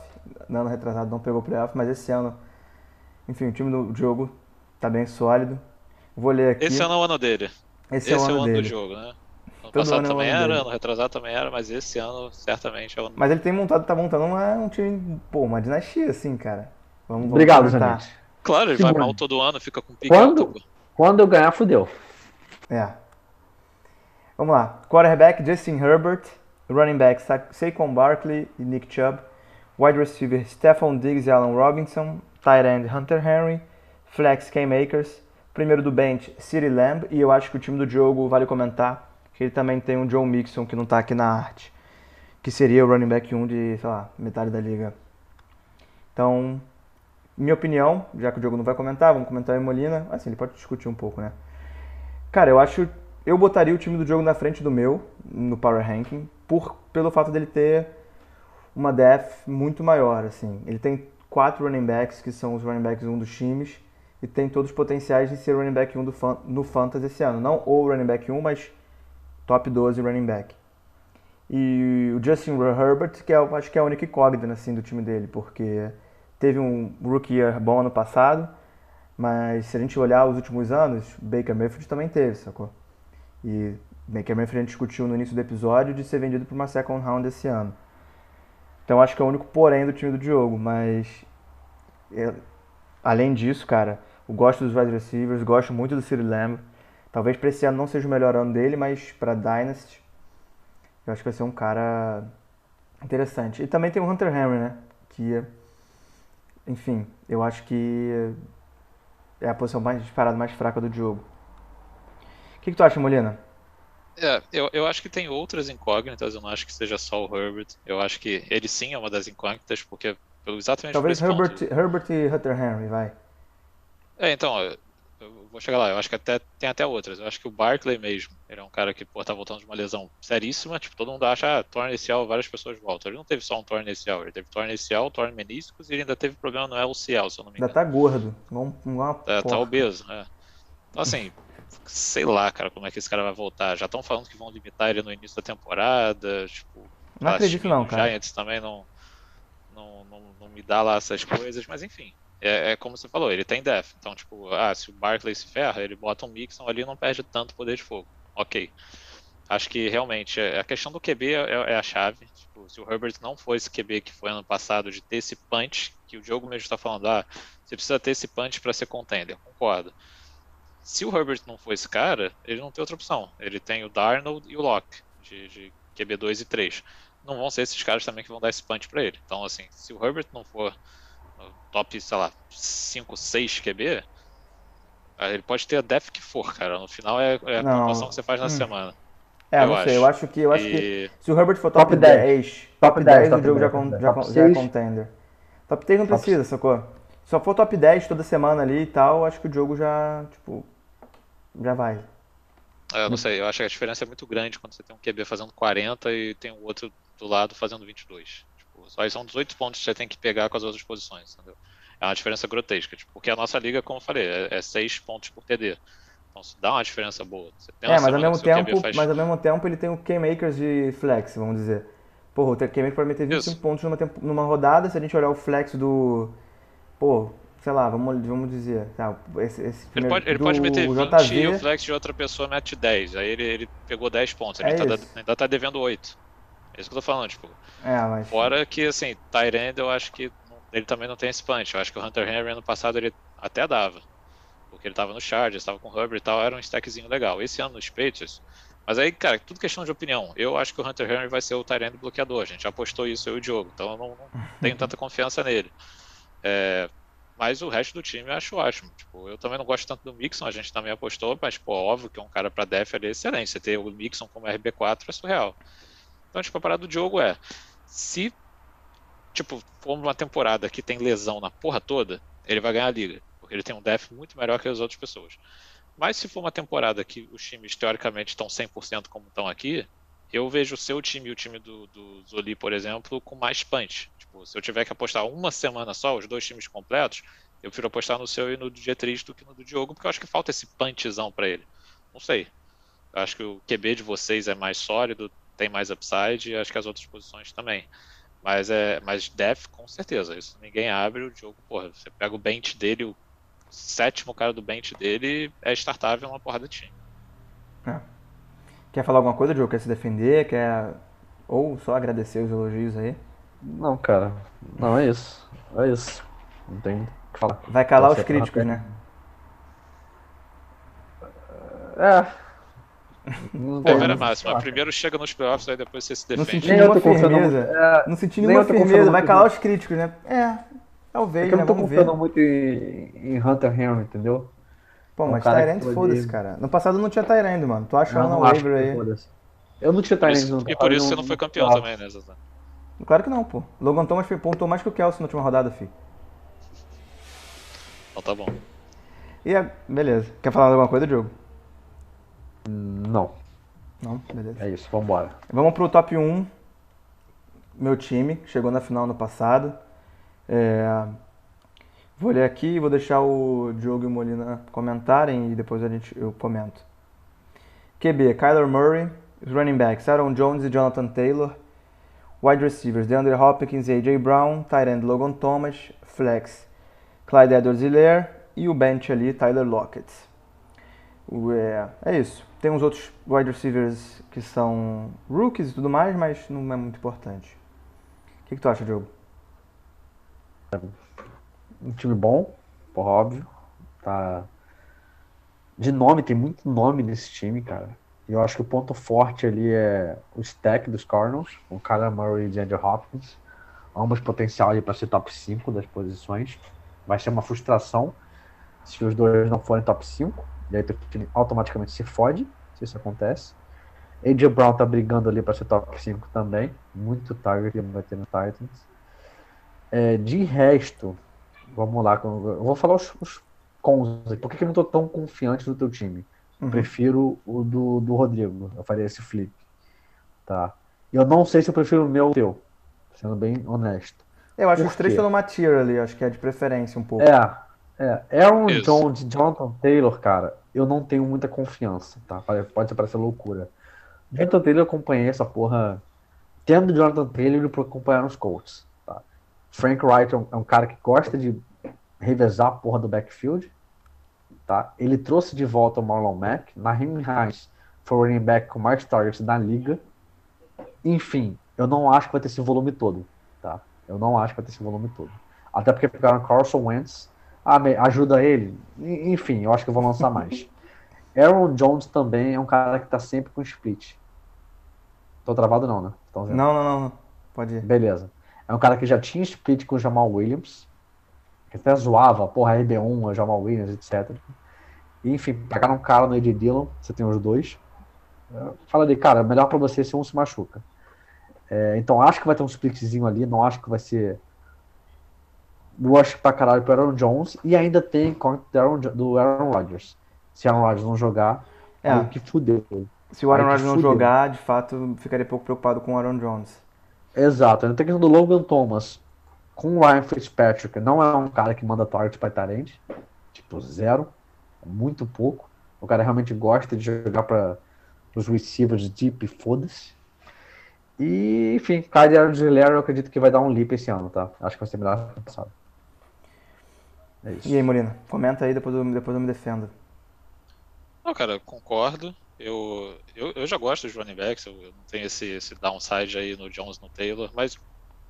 no ano retrasado não pegou playoff, mas esse ano, enfim, o time do jogo tá bem sólido. Vou ler aqui. Esse ano é o ano dele. Esse, esse é o ano, é o ano do jogo, né? Ano Todo passado ano também é ano era, dele. ano retrasado também era, mas esse ano certamente é o ano Mas ele tem montado, tá montando uma, um time, pô, uma dinastia, assim, cara. Vamos, vamos Obrigado, gente. Claro, ele que vai bom. mal todo ano, fica com pique quando, alto. Quando eu ganhar, fudeu. É. Vamos lá. Quarterback Justin Herbert, running back Saquon Barkley e Nick Chubb, wide receiver Stephon Diggs e Allen Robinson, tight end Hunter Henry, flex Cam Akers, primeiro do bench City Lamb e eu acho que o time do Diogo vale comentar que ele também tem um Joe Mixon que não está aqui na arte, que seria o running back 1 de, sei lá, metade da liga. Então, minha opinião, já que o Diogo não vai comentar, vamos comentar em Molina, assim, ele pode discutir um pouco, né? Cara, eu acho. Eu botaria o time do jogo na frente do meu, no Power Ranking, por, pelo fato dele ter uma depth muito maior, assim. Ele tem quatro running backs, que são os running backs 1 dos times, e tem todos os potenciais de ser running back 1 do, no Fantasy esse ano. Não o running back 1, mas top 12 running back. E o Justin Herbert, que é, acho que é a única incógnita assim, do time dele, porque teve um rookie year bom ano passado, mas se a gente olhar os últimos anos, Baker Mayfield também teve, sacou? E Baker Mayfield a gente discutiu no início do episódio de ser vendido por uma second round esse ano. Então acho que é o único porém do time do Diogo, mas eu, além disso, cara, eu gosto dos wide receivers, gosto muito do City Lamb. Talvez para esse ano não seja o melhor ano dele, mas para Dynasty eu acho que vai ser um cara interessante. E também tem o Hunter Henry, né? que, enfim, eu acho que é a posição mais disparada, mais fraca do jogo. O que, que tu acha, Molina? É, eu, eu acho que tem outras incógnitas, eu não acho que seja só o Herbert. Eu acho que ele sim é uma das incógnitas, porque pelo exatamente Talvez Herbert, ponto... Herbert e Hunter Henry, vai. É, então, eu vou chegar lá. Eu acho que até tem até outras. Eu acho que o Barkley mesmo, ele é um cara que, pô, tá voltando de uma lesão seríssima. Tipo, todo mundo acha, ah, torno inicial, várias pessoas voltam. Ele não teve só um torno inicial, ele teve torno inicial, torno meniscos e ele ainda teve problema no LCL, se eu não me engano. Ainda tá gordo. Vamos, vamos é, tá obeso, né? Então, assim, sei lá, cara, como é que esse cara vai voltar. Já estão falando que vão limitar ele no início da temporada. Tipo, não acredito não, cara. Giants também não, não, não, não me dá lá essas coisas, mas enfim. É, é, como você falou, ele tem def. Então, tipo, ah, se o Barkley se ferra, ele bota um Mixon ali e não perde tanto poder de fogo. Ok. Acho que realmente é, a questão do QB é, é a chave. Tipo, se o Herbert não for esse QB que foi ano passado, de ter esse punch, que o jogo mesmo está falando, ah, você precisa ter esse punch para ser contender. Concordo. Se o Herbert não for esse cara, ele não tem outra opção. Ele tem o Darnold e o Locke, de, de QB 2 e 3. Não vão ser esses caras também que vão dar esse punch para ele. Então, assim, se o Herbert não for top, sei lá, 5, 6 QB, ele pode ter a def que for, cara. No final é, é a não. pontuação que você faz na hum. semana. É, eu não sei, eu acho que eu acho e... que se o Herbert for top, top 10, 10, top 10, 10 o jogo 10, já, já, já é contender. Top 10 não precisa, sacou? Se só for top 10 toda semana ali e tal, acho que o jogo já, tipo, já vai. É, eu não sei, eu acho que a diferença é muito grande quando você tem um QB fazendo 40 e tem o outro do lado fazendo 22. Só aí são 18 pontos que você tem que pegar com as outras posições, entendeu? É uma diferença grotesca, tipo, porque a nossa liga, como eu falei, é, é 6 pontos por TD. Então isso dá uma diferença boa. é, mas ao, mesmo tempo, faz... mas ao mesmo tempo ele tem o K-Makers de flex, vamos dizer. Porra, o K-Maker pode meter 25 isso. pontos numa, tempo, numa rodada, se a gente olhar o flex do. Pô, sei lá, vamos, vamos dizer. Tá, esse, esse ele pode, ele pode meter 20 JV, e o flex de outra pessoa mete 10. Aí ele, ele pegou 10 pontos. Ele é tá, ainda tá devendo 8. É isso que eu tô falando, tipo. É, mas... Fora que, assim, Tyrande eu acho que ele também não tem esse punch. Eu acho que o Hunter Henry ano passado ele até dava. Porque ele tava no Chargers, tava com o Hubbard e tal, era um stackzinho legal. Esse ano nos Patriots. Mas aí, cara, tudo questão de opinião. Eu acho que o Hunter Henry vai ser o Tyrande bloqueador. A gente já apostou isso eu e o Diogo. Então eu não, não tenho tanta confiança nele. É, mas o resto do time eu acho ótimo. Tipo, eu também não gosto tanto do Mixon, a gente também apostou, mas, pô, óbvio que é um cara pra def ali excelente. Você ter o Mixon como RB4 é surreal. Então, tipo, a parada do jogo é: se, tipo, for uma temporada que tem lesão na porra toda, ele vai ganhar a liga. Porque ele tem um def muito melhor que as outras pessoas. Mas se for uma temporada que os times teoricamente estão 100% como estão aqui, eu vejo o seu time e o time do, do Zoli, por exemplo, com mais punch. Tipo, se eu tiver que apostar uma semana só, os dois times completos, eu prefiro apostar no seu e no do Dietrich do que no do Diogo, porque eu acho que falta esse punchzão para ele. Não sei. Eu acho que o QB de vocês é mais sólido, tem mais upside e acho que as outras posições também. Mas é, mas def com certeza, isso ninguém abre o jogo, porra, você pega o bench dele, o sétimo cara do bench dele é startável uma porrada de time. É. Quer falar alguma coisa, Diogo? Quer se defender? Quer ou só agradecer os elogios aí? Não, cara. Não, é isso. É isso. Não tem o que falar. Vai calar os críticos, né? É. Primeira máxima. Primeiro chega nos playoffs, aí depois você se defende. Não senti nenhuma firmeza. É, não senti nenhuma firmeza. Vai calar os críticos, né? É, talvez, é eu né? não tô confiando muito em, em, Hunter Henry, entendeu? Pô, mas um Tyrant, foda-se, cara. No passado não tinha Tyrant, mano. Tu acha no waiver aí? Eu não tinha Tyrant no E por isso você não foi campeão não. também, né, Zazan? Claro que não, pô. Logan Thomas pontuou mais que o Kelsey na última rodada, fi. Então tá bom. E a... beleza. Quer falar alguma coisa, Diogo? Não. Não? Beleza. É isso, vamos embora. Vamos pro top 1. Meu time, chegou na final no passado. É... Vou ler aqui e vou deixar o Diogo e o Molina comentarem e depois a gente, eu comento. QB, Kyler Murray. Running backs, Aaron Jones e Jonathan Taylor. Wide receivers, DeAndre Hopkins e A.J. Brown. Tight end, Logan Thomas. Flex, Clyde Edwards-Helaire. E o bench ali, Tyler Lockett. É, é isso. Tem uns outros wide receivers que são rookies e tudo mais, mas não é muito importante. O que, que tu acha, Diogo? Um time bom, por óbvio. Tá... De nome, tem muito nome nesse time, cara. E eu acho que o ponto forte ali é o stack dos Cardinals, com Kyler Murray e Andrew Hopkins. ambos potencial para ser top 5 das posições. Vai ser uma frustração se os dois não forem top 5. E aí automaticamente se fode se isso acontece. AJ Brown tá brigando ali para ser top 5 também. Muito target vai ter no Titans. É, de resto, vamos lá. Eu vou falar os, os cons. Por que, que eu não tô tão confiante no teu time? Uhum. Prefiro o do, do Rodrigo. Eu faria esse flip. Tá. Eu não sei se eu prefiro o meu ou o teu. Sendo bem honesto. Eu acho que os três estão no tier ali, acho que é de preferência um pouco. É, é. Aaron Isso. Jones e Jonathan Taylor, cara, eu não tenho muita confiança, tá? Pode parecer loucura. Jonathan Taylor eu acompanhei essa porra. Tendo Jonathan Taylor para acompanhar os Colts. Tá? Frank Wright é um, é um, cara que gosta de revezar a porra do backfield. Tá? Ele trouxe de volta o Marlon Mack. Naheem Hines foi o running back com mais targets da liga. Enfim, eu não acho que vai ter esse volume todo. Tá? Eu não acho que vai ter esse volume todo. Até porque pegaram Carson Wentz. Ah, ajuda ele. Enfim, eu acho que eu vou lançar mais. Aaron Jones também é um cara que tá sempre com split. Tô travado não, né? Não, não, não, não. Pode ir. Beleza. É um cara que já tinha split com o Jamal Williams. Que até zoava, porra, RB1, o Jamal Williams, etc. enfim, pegaram um cara no Ed Dillon, você tem os dois. Fala de cara, melhor para você se um se machuca. É, então acho que vai ter um splitzinho ali, não acho que vai ser rush pra caralho pro Aaron Jones e ainda tem do Aaron, do Aaron Rodgers. Se Aaron Rodgers não jogar, é. aí que fudeu. Se o Aaron Rodgers não jogar, de fato, ficaria pouco preocupado com o Aaron Jones. Exato. Ainda tem questão do Logan Thomas com o Ryan Fitzpatrick. Não é um cara que manda target para Tarente. Tipo, zero. Muito pouco. O cara realmente gosta de jogar para os receivers deep, foda-se. E, enfim, Kyle Aguilera eu acredito que vai dar um leap esse ano, tá? Acho que vai ser melhor que passado. É isso. E aí, Molina? Comenta aí, depois eu, depois eu me defendo. Não, cara, concordo. Eu, eu, eu já gosto dos running backs, eu, eu não tenho esse, esse downside aí no Jones no Taylor, mas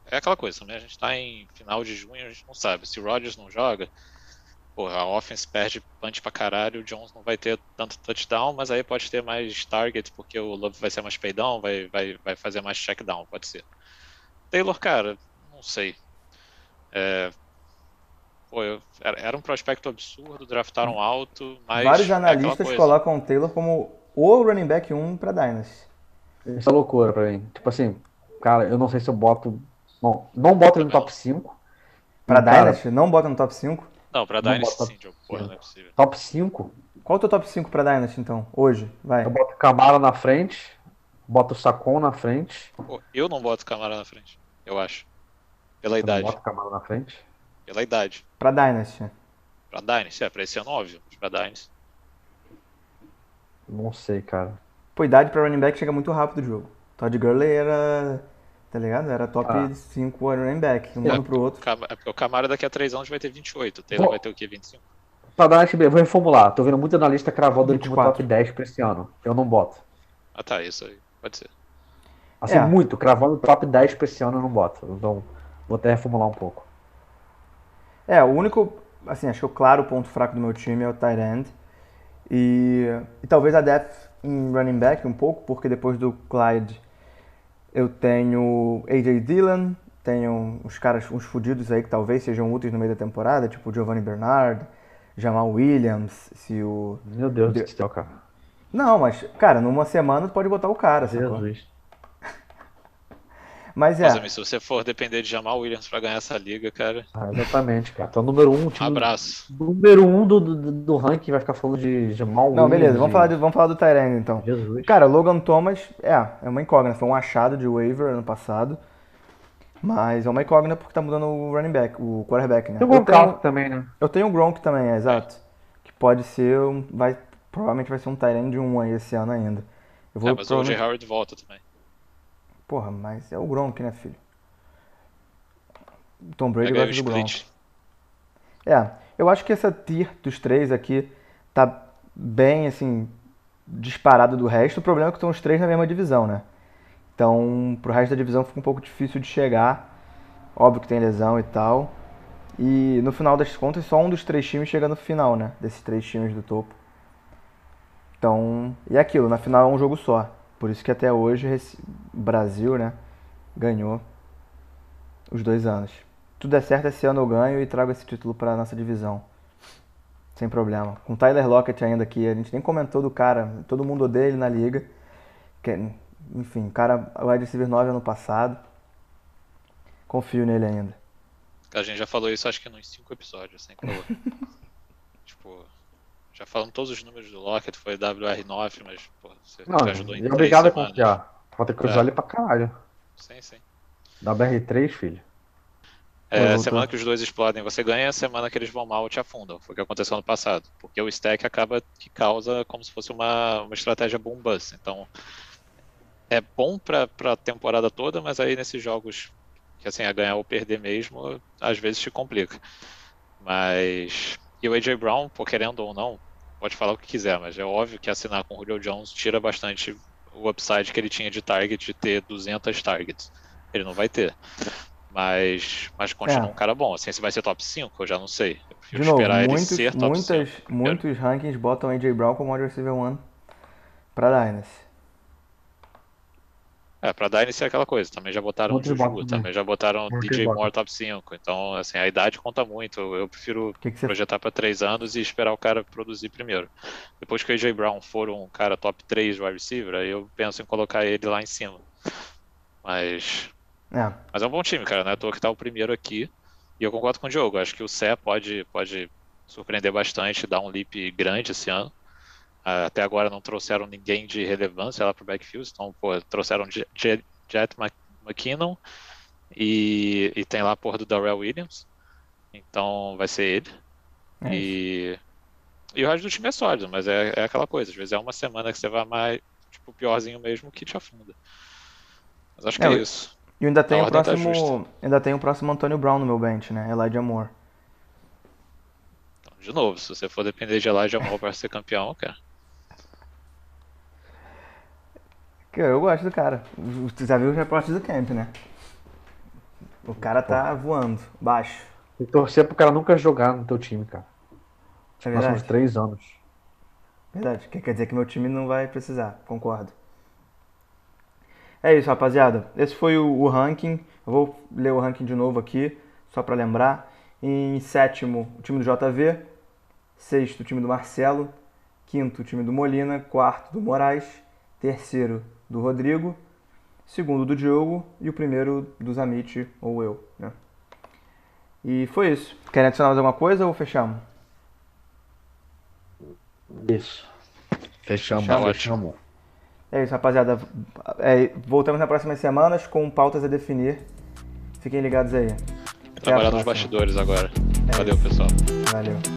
é aquela coisa, né? A gente tá em final de junho, a gente não sabe. Se o Rodgers não joga, porra, a offense perde punch pra caralho, o Jones não vai ter tanto touchdown, mas aí pode ter mais target, porque o Love vai ser mais paydown, vai, vai, vai fazer mais checkdown, pode ser. Taylor, cara, não sei. É, pô, eu, era, era, um prospecto absurdo, draftaram alto, mas. Vários é analistas é colocam o Taylor como o running back 1 pra Dynasty. Isso é loucura pra mim. Tipo assim, cara, eu não sei se eu boto. Não, não boto ele no top 5. Pra cara, Dynasty? Não bota no top 5? Não, pra Dynasty sim, Joe. Porra, não é possível. Top 5? Qual é o teu top 5 pra Dynasty, então? Hoje, vai. Eu boto Camara na frente, boto Sacon na frente. Pô, eu não boto Camara na frente, eu acho. Pela Você idade. Não boto Camara na frente? Pela idade. Pra Dynasty. Pra Dynasty, é, pra esse ano, óbvio. Pra Dynasty. Não sei, cara. Pô, idade pra running back chega muito rápido o jogo. Todd Gurley era Tá ligado? Era top ah. 5 running back, um é, ano pro outro. É porque o Camara daqui a 3 anos vai ter 28, o Taylor Bom, vai ter o quê? 25? Pra dar vou reformular. Tô vendo muito analista cravando ele como top 10 pra esse ano. Eu não boto. Ah tá, isso aí. Pode ser. Assim, é. muito. Cravando top 10 pra esse ano eu não boto. Então, vou até reformular um pouco. É, o único, assim, acho que o claro ponto fraco do meu time é o tight end. E, e talvez a depth em running back um pouco, porque depois do Clyde eu tenho AJ Dillon, tenho uns caras, uns fudidos aí que talvez sejam úteis no meio da temporada, tipo Giovanni Bernard, Jamal Williams, se o. Meu Deus do céu, cara. Não, mas, cara, numa semana tu pode botar o cara, Jesus. Mas é. Mas, se você for depender de Jamal Williams pra ganhar essa liga, cara. Ah, exatamente, cara. Então, número um, time, Abraço. Número um do, do, do ranking vai ficar falando de Jamal Williams. Não, beleza, vamos falar, de, vamos falar do Tyrene então. Jesus. Cara, Logan Thomas, é, é uma incógnita. Foi um achado de waiver ano passado. Mas é uma incógnita porque tá mudando o running back, o quarterback, né? Tem o Gronk também, né? Eu tenho o Gronk também, é, exato. Que pode ser, um, vai, provavelmente vai ser um Tyrene de um aí esse ano ainda. Eu vou é, mas provavelmente... o J. Howard volta também. Porra, mas é o Gronk, né, filho? Tom Brady gosta do Gronk. É, eu acho que essa tier dos três aqui tá bem, assim, disparado do resto. O problema é que estão os três na mesma divisão, né? Então, pro resto da divisão fica um pouco difícil de chegar. Óbvio que tem lesão e tal. E no final das contas, só um dos três times chega no final, né? Desses três times do topo. Então, e é aquilo, na final é um jogo só. Por isso que até hoje o Brasil, né, ganhou os dois anos. Tudo é certo, esse ano eu ganho e trago esse título para nossa divisão. Sem problema. Com Tyler Lockett ainda aqui, a gente nem comentou do cara, todo mundo odeia ele na liga. Que, enfim, o cara, o wide receiver 9 ano passado. Confio nele ainda. A gente já falou isso acho que nos 5 episódios, sem color. tipo, já falando todos os números do Lockett, foi WR9, mas pô, você Não, ajudou em Obrigado a confiar. Pode ter que usar é. ele pra caralho. Sim, sim. WR3, filho. É, semana que os dois explodem você ganha, a semana que eles vão mal te afundam. Foi o que aconteceu no passado. Porque o stack acaba que causa como se fosse uma, uma estratégia boom bust. Então, é bom pra, pra temporada toda, mas aí nesses jogos que assim, a ganhar ou perder mesmo, às vezes te complica. Mas. E o AJ Brown, por querendo ou não, pode falar o que quiser, mas é óbvio que assinar com o Julio Jones tira bastante o upside que ele tinha de target de ter 200 targets. Ele não vai ter. Mas, mas continua é. um cara bom. Assim, se vai ser top 5, eu já não sei. Eu de novo, esperar muitos, ele ser top muitas, 5. Muitos rankings botam AJ Brown como wide receiver 1 para Dynasty. É, pra Dynasty é aquela coisa, também já botaram o Juju, também já botaram DJ bom. Moore top 5. Então, assim, a idade conta muito. Eu prefiro que que você... projetar para 3 anos e esperar o cara produzir primeiro. Depois que o AJ Brown for um cara top 3 wide receiver, aí eu penso em colocar ele lá em cima. Mas. É. Mas é um bom time, cara, né? Tô que tá o primeiro aqui. E eu concordo com o Diogo. Acho que o Sé pode, pode surpreender bastante, dar um leap grande esse ano. Ah, até agora não trouxeram ninguém de relevância lá pro backfield, então, pô, trouxeram Jet, Jet McKinnon e, e tem lá a porra do Darrell Williams. Então vai ser ele. É e, e o resto do time é sólido, mas é, é aquela coisa. Às vezes é uma semana que você vai mais, tipo, piorzinho mesmo que te afunda. Mas acho que é, é isso. E ainda tem, o tá próximo, tá ainda tem o próximo Antônio Brown no meu bench, né? Elijah Moore. Então, de novo, se você for depender de Elijah Moore para ser campeão, cara. Eu gosto do cara. Você já viu os reportes do camp, né? O cara tá voando, baixo. Que torcer pro cara nunca jogar no teu time, cara. É verdade. Próximos três anos. Verdade. Quer dizer que meu time não vai precisar, concordo. É isso, rapaziada. Esse foi o, o ranking. Eu vou ler o ranking de novo aqui, só para lembrar. Em sétimo, o time do JV. Sexto, o time do Marcelo. Quinto, o time do Molina. Quarto, do Moraes. Terceiro, do Rodrigo, segundo do Diogo e o primeiro do Zamit ou eu, né? E foi isso. Querem adicionar mais alguma coisa ou fechamos? Isso. Fechamos, fechamos. fechamos. É isso, rapaziada. É, voltamos nas próximas semanas com pautas a definir. Fiquem ligados aí. Trabalhar nos bastidores agora. É Valeu, isso. pessoal. Valeu.